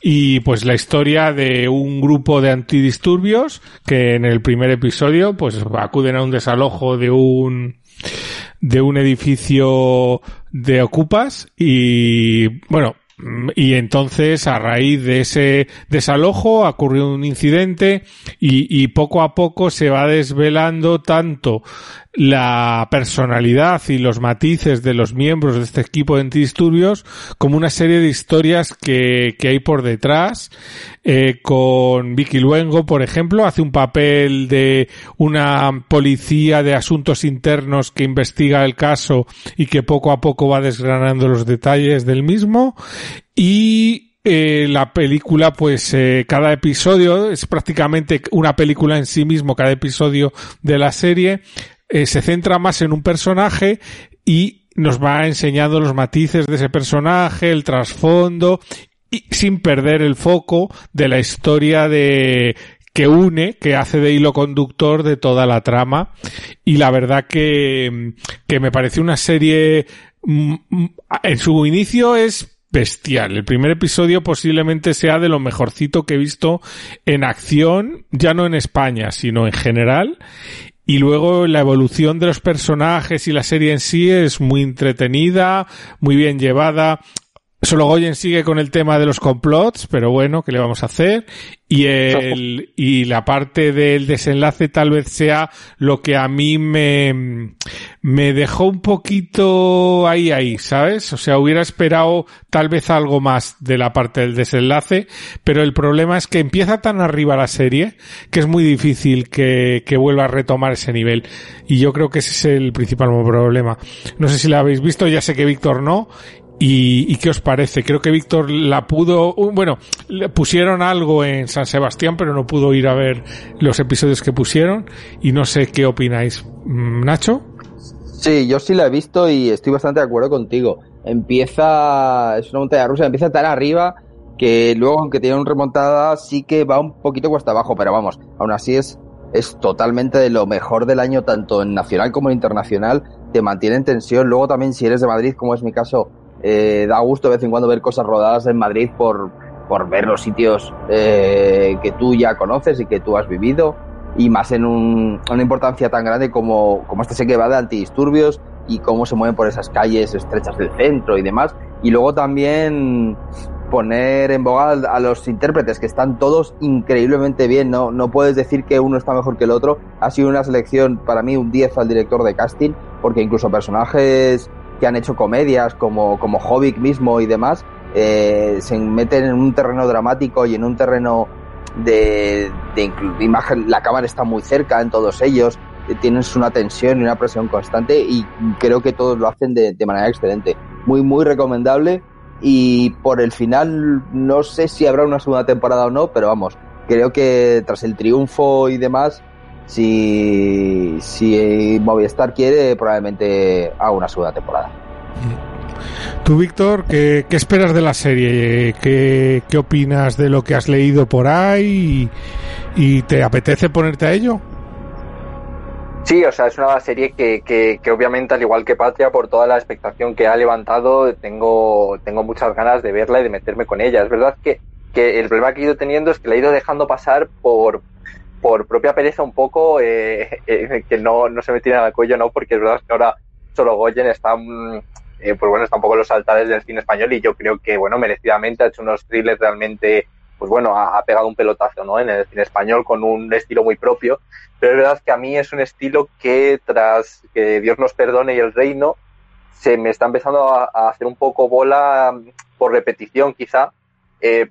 y pues la historia de un grupo de antidisturbios que en el primer episodio pues acuden a un desalojo de un de un edificio de ocupas y bueno y entonces a raíz de ese desalojo ocurrió un incidente y, y, poco a poco se va desvelando tanto la personalidad y los matices de los miembros de este equipo de antidisturbios como una serie de historias que, que hay por detrás. Eh, con Vicky Luengo por ejemplo hace un papel de una policía de asuntos internos que investiga el caso y que poco a poco va desgranando los detalles del mismo. Y eh, la película, pues eh, cada episodio es prácticamente una película en sí mismo, cada episodio de la serie eh, se centra más en un personaje y nos va enseñando los matices de ese personaje, el trasfondo y sin perder el foco de la historia de que une, que hace de hilo conductor de toda la trama. Y la verdad que, que me pareció una serie mm, mm, en su inicio es bestial. El primer episodio posiblemente sea de lo mejorcito que he visto en acción, ya no en España, sino en general. Y luego la evolución de los personajes y la serie en sí es muy entretenida, muy bien llevada. Solo Goyen sigue con el tema de los complots, pero bueno, ¿qué le vamos a hacer? Y el, y la parte del desenlace tal vez sea lo que a mí me, me dejó un poquito ahí, ahí, ¿sabes? O sea, hubiera esperado tal vez algo más de la parte del desenlace, pero el problema es que empieza tan arriba la serie que es muy difícil que, que vuelva a retomar ese nivel. Y yo creo que ese es el principal problema. No sé si la habéis visto, ya sé que Víctor no, ¿Y, qué os parece? Creo que Víctor la pudo, bueno, le pusieron algo en San Sebastián, pero no pudo ir a ver los episodios que pusieron y no sé qué opináis. Mm, Nacho? Sí, yo sí la he visto y estoy bastante de acuerdo contigo. Empieza, es una montaña rusa, empieza tan arriba que luego, aunque tiene un remontada, sí que va un poquito cuesta abajo, pero vamos, aún así es, es totalmente de lo mejor del año, tanto en nacional como en internacional, te mantiene en tensión. Luego también, si eres de Madrid, como es mi caso, eh, da gusto de vez en cuando ver cosas rodadas en Madrid por, por ver los sitios eh, que tú ya conoces y que tú has vivido y más en un, una importancia tan grande como, como este sé que va de antidisturbios y cómo se mueven por esas calles estrechas del centro y demás. Y luego también poner en boga a los intérpretes, que están todos increíblemente bien, ¿no? No puedes decir que uno está mejor que el otro. Ha sido una selección, para mí, un 10 al director de casting, porque incluso personajes que han hecho comedias como, como Hobbit mismo y demás, eh, se meten en un terreno dramático y en un terreno de, de, imagen, la cámara está muy cerca en todos ellos, eh, tienes una tensión y una presión constante y creo que todos lo hacen de, de manera excelente. Muy, muy recomendable y por el final no sé si habrá una segunda temporada o no, pero vamos, creo que tras el triunfo y demás si, si Movistar quiere, probablemente haga una segunda temporada. Tú, Víctor, ¿qué, esperas de la serie? ¿Qué, ¿Qué, opinas de lo que has leído por ahí? ¿Y, te apetece ponerte a ello? Sí, o sea, es una serie que, que, que, obviamente, al igual que Patria, por toda la expectación que ha levantado, tengo, tengo muchas ganas de verla y de meterme con ella. Es verdad que, que el problema que he ido teniendo es que la he ido dejando pasar por, por propia pereza un poco, eh, eh, que no, no se me tira al cuello, ¿no? Porque es verdad que ahora solo Goyen está, mm, eh, pues bueno, está un poco en los altares del cine español y yo creo que, bueno, merecidamente ha hecho unos thrillers realmente, pues bueno, ha, pegado un pelotazo, ¿no? En el cine español con un estilo muy propio. Pero es verdad que a mí es un estilo que tras que Dios nos perdone y el reino, se me está empezando a, hacer un poco bola mm, por repetición quizá,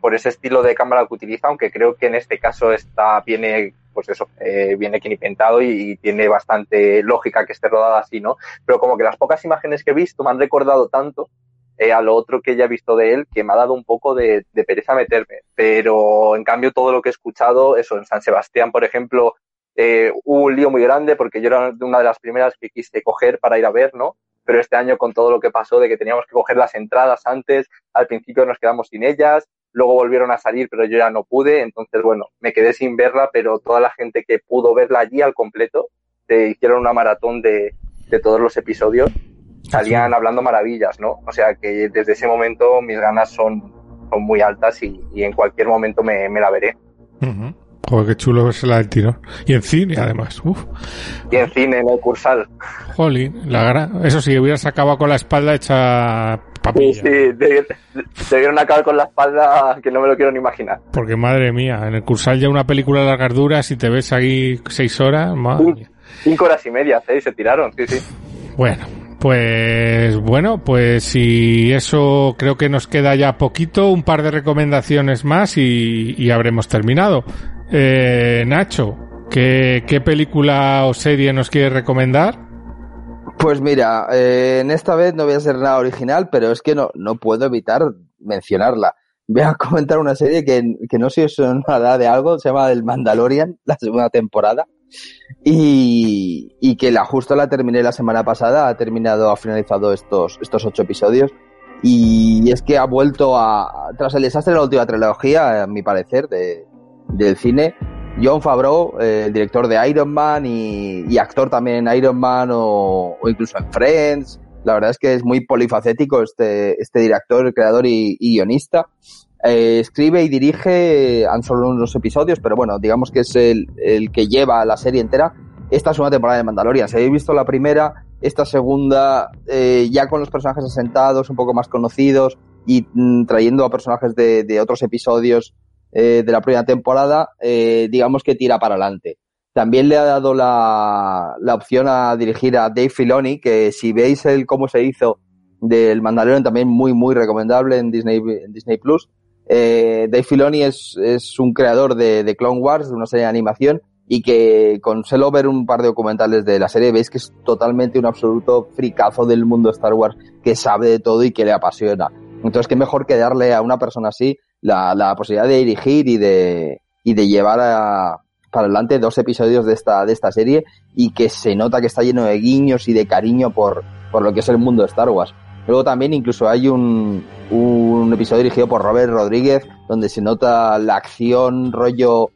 por ese estilo de cámara que utiliza, aunque creo que en este caso está, viene, pues eso, eh, viene inventado y, y, tiene bastante lógica que esté rodada así, ¿no? Pero como que las pocas imágenes que he visto me han recordado tanto eh, a lo otro que ya he visto de él que me ha dado un poco de, de, pereza meterme. Pero en cambio todo lo que he escuchado, eso, en San Sebastián, por ejemplo, eh, hubo un lío muy grande porque yo era una de las primeras que quise coger para ir a ver, ¿no? Pero este año con todo lo que pasó de que teníamos que coger las entradas antes, al principio nos quedamos sin ellas, luego volvieron a salir, pero yo ya no pude, entonces bueno, me quedé sin verla, pero toda la gente que pudo verla allí al completo, se hicieron una maratón de, de todos los episodios, salían hablando maravillas, ¿no? O sea que desde ese momento mis ganas son, son muy altas y, y en cualquier momento me, me la veré. Uh -huh. Joder, qué chulo es la del tiro. Y en cine, además. Uf. Y en cine, en el Cursal. Jolín, la gran... Eso sí, hubieras acabado con la espalda hecha papilla. Sí, sí, debieron acabar con la espalda que no me lo quiero ni imaginar. Porque madre mía, en el Cursal ya una película de largas duras y te ves ahí seis horas, madre mía. Cinco horas y media, seis, se tiraron, sí, sí. Bueno, pues bueno, pues si eso creo que nos queda ya poquito, un par de recomendaciones más y, y habremos terminado. Eh, Nacho, ¿qué, ¿qué, película o serie nos quieres recomendar? Pues mira, eh, en esta vez no voy a ser nada original, pero es que no, no puedo evitar mencionarla. Voy a <laughs> comentar una serie que, que no sé si os sonará de algo, se llama El Mandalorian, la segunda temporada, y, y que la justo la terminé la semana pasada, ha terminado, ha finalizado estos, estos ocho episodios, y es que ha vuelto a, tras el desastre de la última trilogía, a mi parecer, de, del cine, John Favreau, eh, el director de Iron Man y, actor también en Iron Man o, incluso en Friends La verdad es que es muy polifacético este, este director, creador y, guionista. Eh, escribe y dirige, han solo unos episodios, pero bueno, digamos que es el, que lleva la serie entera. Esta es una temporada de Mandalorian. Si habéis visto la primera, esta segunda, eh, ya con los personajes asentados, un poco más conocidos y mm, trayendo a personajes de otros episodios eh, de la primera temporada, eh, digamos que tira para adelante. También le ha dado la, la opción a dirigir a Dave Filoni, que si veis el cómo se hizo del Mandalorian, también muy, muy recomendable en Disney, en Disney Plus. Eh, Dave Filoni es, es un creador de, de Clone Wars, de una serie de animación, y que con solo ver un par de documentales de la serie veis que es totalmente un absoluto fricazo del mundo Star Wars, que sabe de todo y que le apasiona. Entonces, qué mejor que darle a una persona así la, la posibilidad de dirigir y de, y de llevar a, para adelante dos episodios de esta, de esta serie y que se nota que está lleno de guiños y de cariño por, por lo que es el mundo de Star Wars. Luego también incluso hay un, un episodio dirigido por Robert Rodríguez donde se nota la acción rollo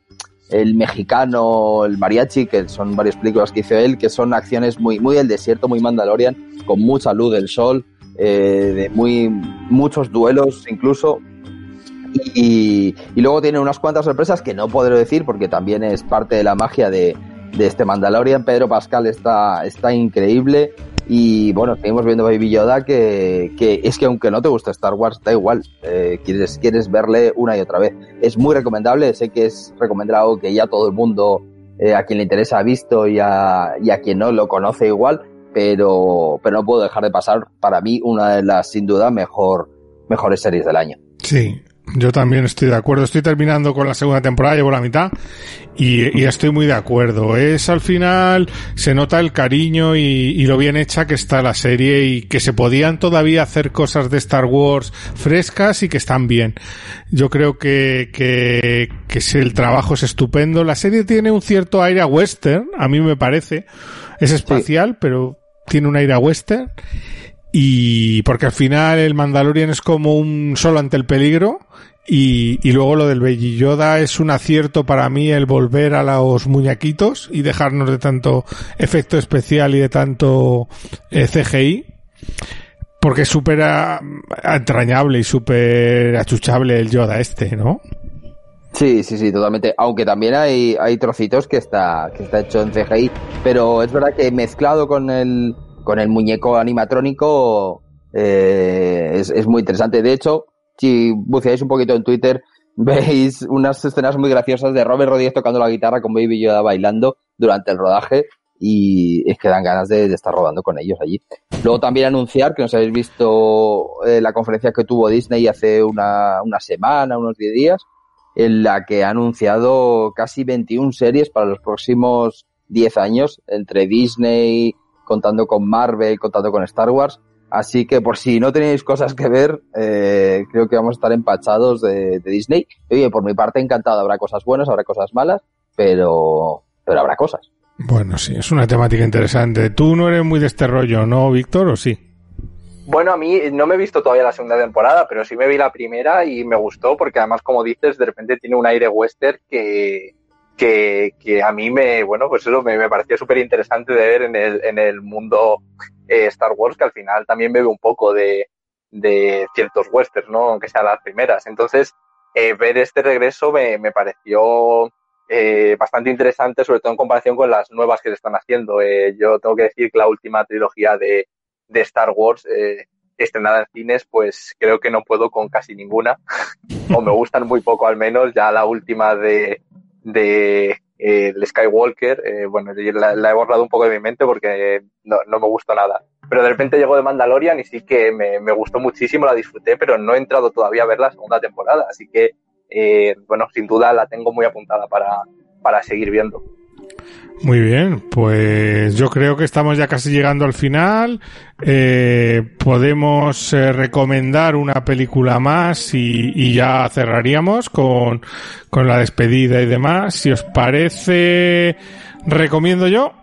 el mexicano, el mariachi, que son varias películas que hizo él, que son acciones muy, muy del desierto, muy Mandalorian, con mucha luz del sol, eh, de muy, muchos duelos incluso. Y, y, luego tiene unas cuantas sorpresas que no podré decir porque también es parte de la magia de, de este Mandalorian. Pedro Pascal está, está increíble. Y bueno, seguimos viendo Baby Yoda que, que es que aunque no te guste Star Wars, da igual. Eh, quieres, quieres verle una y otra vez. Es muy recomendable, sé que es recomendado que ya todo el mundo eh, a quien le interesa ha visto y a, y a quien no lo conoce igual, pero, pero no puedo dejar de pasar para mí una de las sin duda mejor, mejores series del año. Sí, yo también estoy de acuerdo. Estoy terminando con la segunda temporada, llevo la mitad y, y estoy muy de acuerdo. Es al final, se nota el cariño y, y, lo bien hecha que está la serie y que se podían todavía hacer cosas de Star Wars frescas y que están bien. Yo creo que, que, que el trabajo es estupendo. La serie tiene un cierto aire a western, a mí me parece. Es espacial, sí. pero tiene un aire a western. Y porque al final el Mandalorian es como un solo ante el peligro. Y, y luego lo del Baby Yoda es un acierto para mí el volver a los muñequitos y dejarnos de tanto efecto especial y de tanto eh, CGI. Porque es súper entrañable y súper achuchable el Yoda este, ¿no? Sí, sí, sí, totalmente. Aunque también hay, hay trocitos que está, que está hecho en CGI. Pero es verdad que mezclado con el, con el muñeco animatrónico eh, es, es, muy interesante. De hecho, si buceáis un poquito en Twitter, <laughs> veis unas escenas muy graciosas de Robert Rodríguez tocando la guitarra con Baby Yoda bailando durante el rodaje y es que dan ganas de, estar rodando con ellos allí. Luego también anunciar que nos habéis visto eh, la conferencia que tuvo Disney hace una, una semana, unos 10 días, en la que ha anunciado casi 21 series para los próximos 10 años entre Disney, contando con Marvel, contando con Star Wars. Así que por si no tenéis cosas que ver, eh, creo que vamos a estar empachados de, de, Disney. Oye, por mi parte encantado, habrá cosas buenas, habrá cosas malas, pero, pero habrá cosas. Bueno, sí, es una temática interesante. Tú no eres muy de este rollo, ¿no, Víctor, o sí? Bueno, a mí no me he visto todavía la segunda temporada, pero sí me vi la primera y me gustó porque además, como dices, de repente tiene un aire western que, que, a mí me, bueno, pues eso me, me parecía súper interesante de ver en el, en el mundo eh, Star Wars, que al final también bebe un poco de, de ciertos westerns, ¿no? Aunque sean las primeras. Entonces, eh, ver este regreso me, me pareció eh, bastante interesante, sobre todo en comparación con las nuevas que se están haciendo. Yo tengo que decir que la última trilogía de, de Star Wars, estrenada en cines, pues creo que no puedo con casi ninguna, <laughs> o me gustan muy poco al menos. Ya la última de, de eh, el Skywalker, eh, bueno, la, he borrado un poco de mi mente porque no, no, me gustó nada. Pero de repente llegó de Mandalorian y sí que me, me, gustó muchísimo, la disfruté, pero no he entrado todavía a ver la segunda temporada, así que, eh, bueno, sin duda la tengo muy apuntada para, para seguir viendo. Muy bien, pues yo creo que estamos ya casi llegando al final. Eh, podemos eh, recomendar una película más y, y, ya cerraríamos con, con la despedida y demás. Si os parece, recomiendo yo.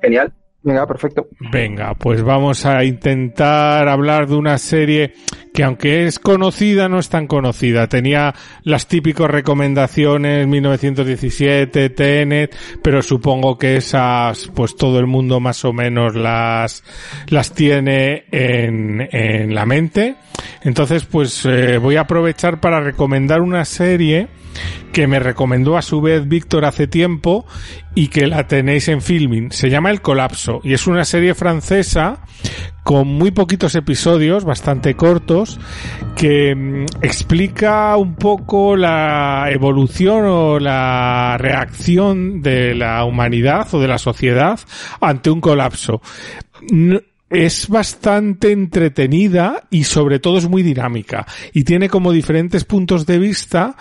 Genial. Venga, perfecto. Venga, pues vamos a intentar hablar de una serie que aunque es conocida, no es tan conocida. Tenía las típicas recomendaciones 1917, Tenet, pero supongo que esas, pues todo el mundo más o menos las, las tiene en, en la mente. Entonces, pues eh, voy a aprovechar para recomendar una serie que me recomendó a su vez Víctor hace tiempo y que la tenéis en filming. Se llama El Colapso y es una serie francesa con muy poquitos episodios, bastante cortos, que mm, explica un poco la evolución o la reacción de la humanidad o de la sociedad ante un colapso. es bastante entretenida y sobre todo es muy dinámica y tiene como diferentes puntos de vista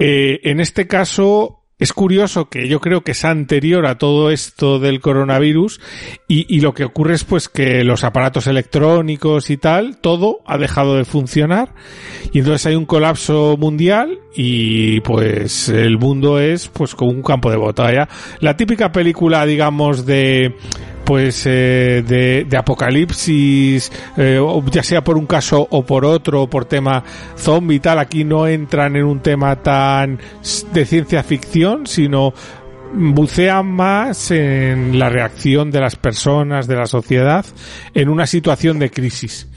eh, en este caso, es curioso que yo creo que es anterior a todo esto del coronavirus y, y, lo que ocurre es pues que los aparatos electrónicos y tal, todo ha dejado de funcionar y entonces hay un colapso mundial y pues el mundo es pues como un campo de batalla. La típica película digamos de pues eh, de, de, apocalipsis, eh, ya sea por un caso o por otro, por tema zombie y tal, aquí no entran en un tema tan de ciencia ficción, sino bucean más en la reacción de las personas, de la sociedad, en una situación de crisis.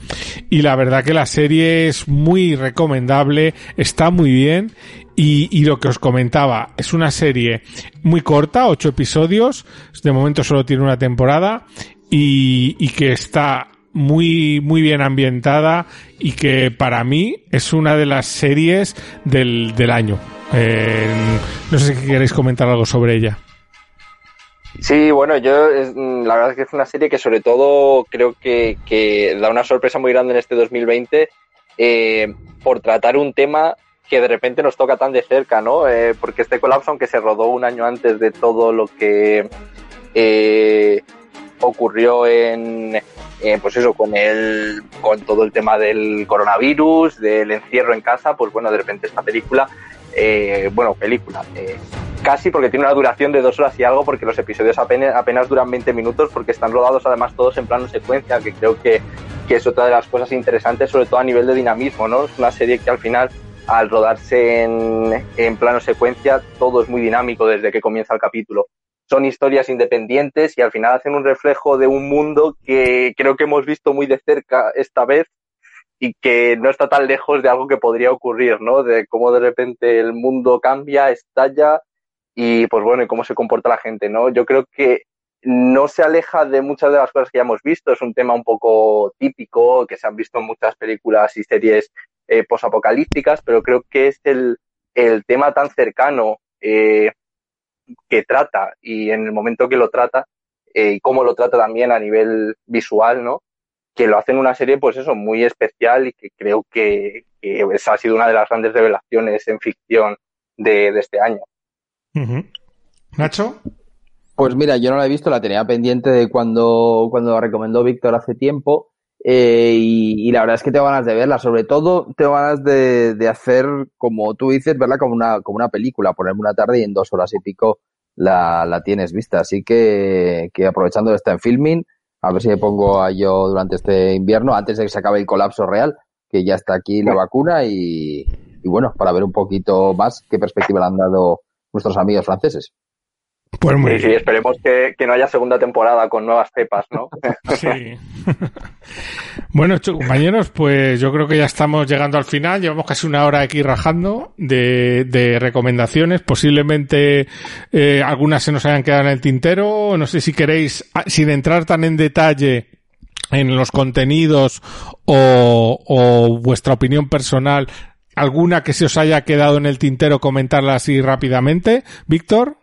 Y la verdad que la serie es muy recomendable, está muy bien y, lo que os comentaba, es una serie muy corta, ocho episodios, de momento solo tiene una temporada y, y que está muy, muy bien ambientada y que para mí es una de las series del, del año. No sé si queréis comentar algo sobre ella. Sí, bueno, yo la verdad es que es una serie que sobre todo creo que, que da una sorpresa muy grande en este 2020 eh, por tratar un tema que de repente nos toca tan de cerca, ¿no? Eh, porque este colapso, aunque se rodó un año antes de todo lo que eh, ocurrió en, eh, pues eso, con el, con todo el tema del coronavirus, del encierro en casa, pues bueno, de repente esta película, eh, bueno, película, eh, casi porque tiene una duración de dos horas y algo, porque los episodios apenas, duran 20 minutos, porque están rodados además todos en plano secuencia, que creo que, que es otra de las cosas interesantes, sobre todo a nivel de dinamismo, ¿no? Es una serie que al final al rodarse en, en plano secuencia, todo es muy dinámico desde que comienza el capítulo. Son historias independientes y al final hacen un reflejo de un mundo que creo que hemos visto muy de cerca esta vez y que no está tan lejos de algo que podría ocurrir, ¿no? De cómo de repente el mundo cambia, estalla y pues bueno, y cómo se comporta la gente, ¿no? Yo creo que no se aleja de muchas de las cosas que ya hemos visto, es un tema un poco típico que se han visto en muchas películas y series eh, posapocalípticas, pero creo que es el, el tema tan cercano eh, que trata y en el momento que lo trata eh, y cómo lo trata también a nivel visual, ¿no? Que lo hace en una serie, pues eso, muy especial y que creo que, que esa ha sido una de las grandes revelaciones en ficción de, de este año. Uh -huh. Nacho. Pues mira, yo no la he visto, la tenía pendiente de cuando, cuando la recomendó Víctor hace tiempo. Eh, y, y, la verdad es que tengo ganas de verla, sobre todo tengo ganas de, de, hacer, como tú dices, verla como una, como una película, ponerme una tarde y en dos horas y pico la, la tienes vista. Así que, que aprovechando que está en filming, a ver si me pongo a yo durante este invierno, antes de que se acabe el colapso real, que ya está aquí la vacuna y, y bueno, para ver un poquito más qué perspectiva le han dado nuestros amigos franceses. Pues muy sí, sí, esperemos que, que, no haya segunda temporada con nuevas cepas, ¿no? <laughs> <laughs> sí. bueno, compañeros, pues yo creo que ya estamos llegando al final. Llevamos casi una hora aquí rajando de, de recomendaciones. Posiblemente eh, algunas se nos hayan quedado en el tintero. No sé si queréis, ah, sin entrar tan en detalle en los contenidos o, o vuestra opinión personal, alguna que se os haya quedado en el tintero, comentarla así rápidamente. Víctor.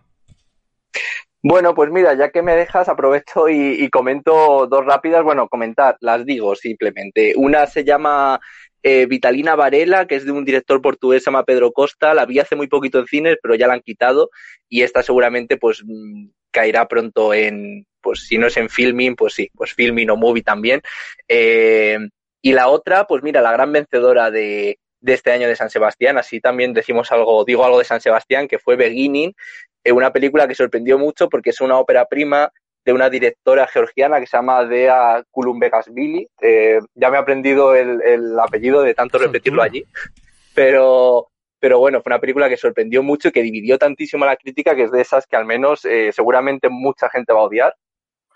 Bueno, pues mira, ya que me dejas, aprovecho y, comento dos rápidas. Bueno, comentar, las digo simplemente. Una se llama eh, Vitalina Varela, que es de un director portugués, se llama Pedro Costa. La vi hace muy poquito en cines, pero ya la han quitado. Y esta seguramente, pues, mm, caerá pronto en, pues, si no es en filming, pues sí, pues filming o movie también. Eh, y la otra, pues mira, la gran vencedora de, de este año de San Sebastián, así también decimos algo, digo algo de San Sebastián, que fue Beginning, una película que sorprendió mucho porque es una ópera prima de una directora georgiana que se llama Dea Kulumbegasvili. Eh, ya me he aprendido el, el apellido de tanto repetirlo allí, pero, pero bueno, fue una película que sorprendió mucho y que dividió tantísimo la crítica que es de esas que al menos eh, seguramente mucha gente va a odiar,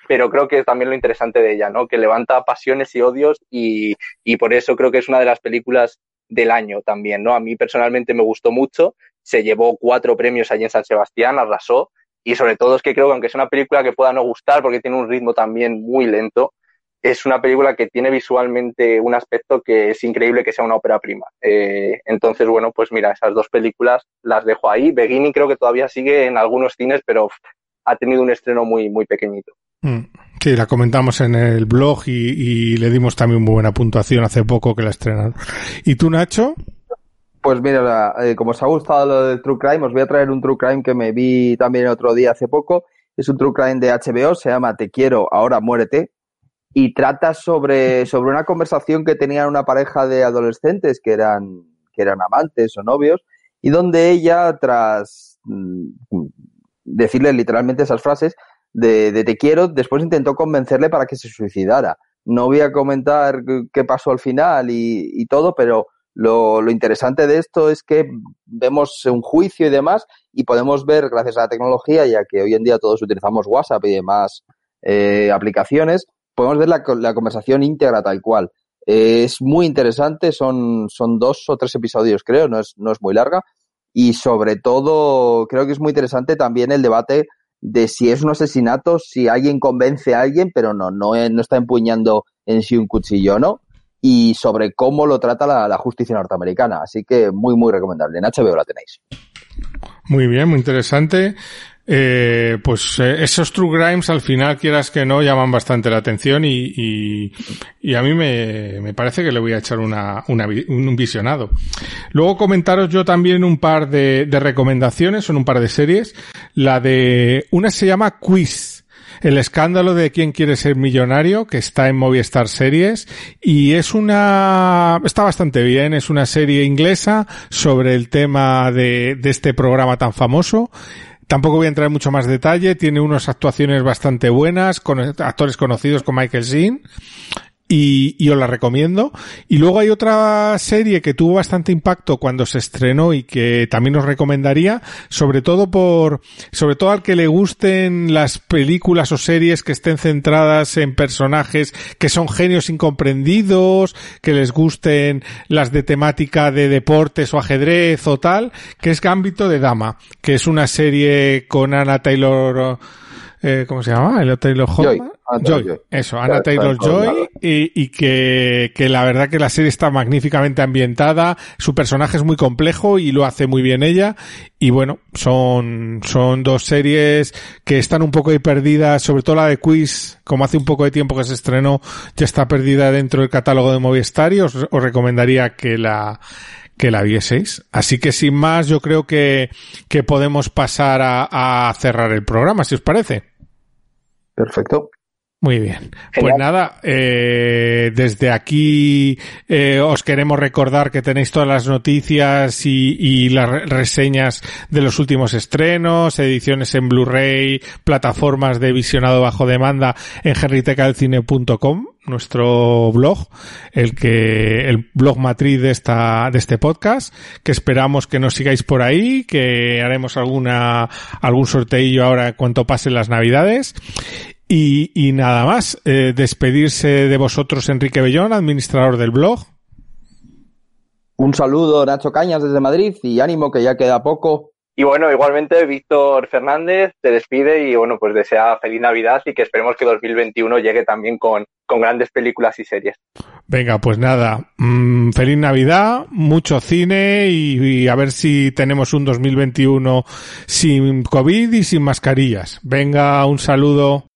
pero creo que es también lo interesante de ella, ¿no? Que levanta pasiones y odios y, y por eso creo que es una de las películas del año también, ¿no? A mí personalmente me gustó mucho, se llevó cuatro premios allí en San Sebastián, arrasó, y sobre todo es que creo que aunque es una película que pueda no gustar porque tiene un ritmo también muy lento, es una película que tiene visualmente un aspecto que es increíble que sea una ópera prima. Eh, entonces, bueno, pues mira, esas dos películas las dejo ahí. Beginning creo que todavía sigue en algunos cines, pero ha tenido un estreno muy, muy pequeñito. Mm. Sí, la comentamos en el blog y, y le dimos también muy buena puntuación hace poco que la estrenaron. ¿Y tú, Nacho? Pues mira, eh, como os ha gustado lo del True Crime, os voy a traer un True Crime que me vi también otro día hace poco. Es un True Crime de HBO, se llama Te quiero, ahora muérete. Y trata sobre, <laughs> sobre una conversación que tenían una pareja de adolescentes que eran, que eran amantes o novios, y donde ella, tras mm, decirle literalmente esas frases de, de te quiero, después intentó convencerle para que se suicidara. No voy a comentar qué pasó al final y, y todo, pero lo, lo, interesante de esto es que vemos un juicio y demás y podemos ver, gracias a la tecnología, ya que hoy en día todos utilizamos WhatsApp y demás eh, aplicaciones, podemos ver la, la, conversación íntegra tal cual. Eh, es muy interesante, son, son dos o tres episodios creo, no es, no es muy larga y sobre todo creo que es muy interesante también el debate de si es un asesinato, si alguien convence a alguien, pero no, no, no está empuñando en sí un cuchillo, ¿no? Y sobre cómo lo trata la, justicia norteamericana. Así que muy, muy recomendable. En HBO la tenéis. Muy bien, muy interesante. Eh, pues eh, esos True Crimes al final, quieras que no, llaman bastante la atención y, y, y a mí me, me, parece que le voy a echar una, una, un visionado. Luego comentaros yo también un par de, de recomendaciones, son un par de series. La de, una se llama Quiz el escándalo de quién quiere ser millonario, que está en Movistar Series, y es una, está bastante bien, es una serie inglesa sobre el tema de, este programa tan famoso. Tampoco voy a entrar en mucho más detalle, tiene unas actuaciones bastante buenas, con actores conocidos como Michael Sheen, y, y, os la recomiendo. Y luego hay otra serie que tuvo bastante impacto cuando se estrenó y que también os recomendaría, sobre todo por, sobre todo al que le gusten las películas o series que estén centradas en personajes que son genios incomprendidos, que les gusten las de temática de deportes o ajedrez o tal, que es Gambito de Dama, que es una serie con Anna Taylor, eh, ¿cómo se llama? El Taylor Joy. Joy. Joy. Eso, Anna Taylor Joy y, y que, que, la verdad que la serie está magníficamente ambientada, su personaje es muy complejo y lo hace muy bien ella y bueno, son, son dos series que están un poco ahí perdidas, sobre todo la de Quiz, como hace un poco de tiempo que se estrenó, ya está perdida dentro del catálogo de Movistar y os, os recomendaría que la, que la vieseis. Así que sin más, yo creo que, que podemos pasar a, a cerrar el programa, si os parece. Perfecto. Muy bien. Genial. Pues nada, eh, desde aquí eh, os queremos recordar que tenéis todas las noticias y, y, las reseñas de los últimos estrenos, ediciones en Blu-ray, plataformas de visionado bajo demanda en gerritecalcine.com, nuestro blog, el que, el blog matriz de esta, de este podcast, que esperamos que nos sigáis por ahí, que haremos alguna, algún sorteillo ahora en cuanto pasen las navidades. Y, y nada más, eh, despedirse de vosotros, Enrique Bellón, administrador del blog. Un saludo, Nacho Cañas, desde Madrid, y ánimo que ya queda poco. Y bueno, igualmente Víctor Fernández te despide y bueno, pues desea feliz Navidad y que esperemos que 2021 llegue también con, con grandes películas y series. Venga, pues nada, mmm, feliz Navidad, mucho cine y, y, a ver si tenemos un 2021 sin COVID y sin mascarillas. Venga, un saludo.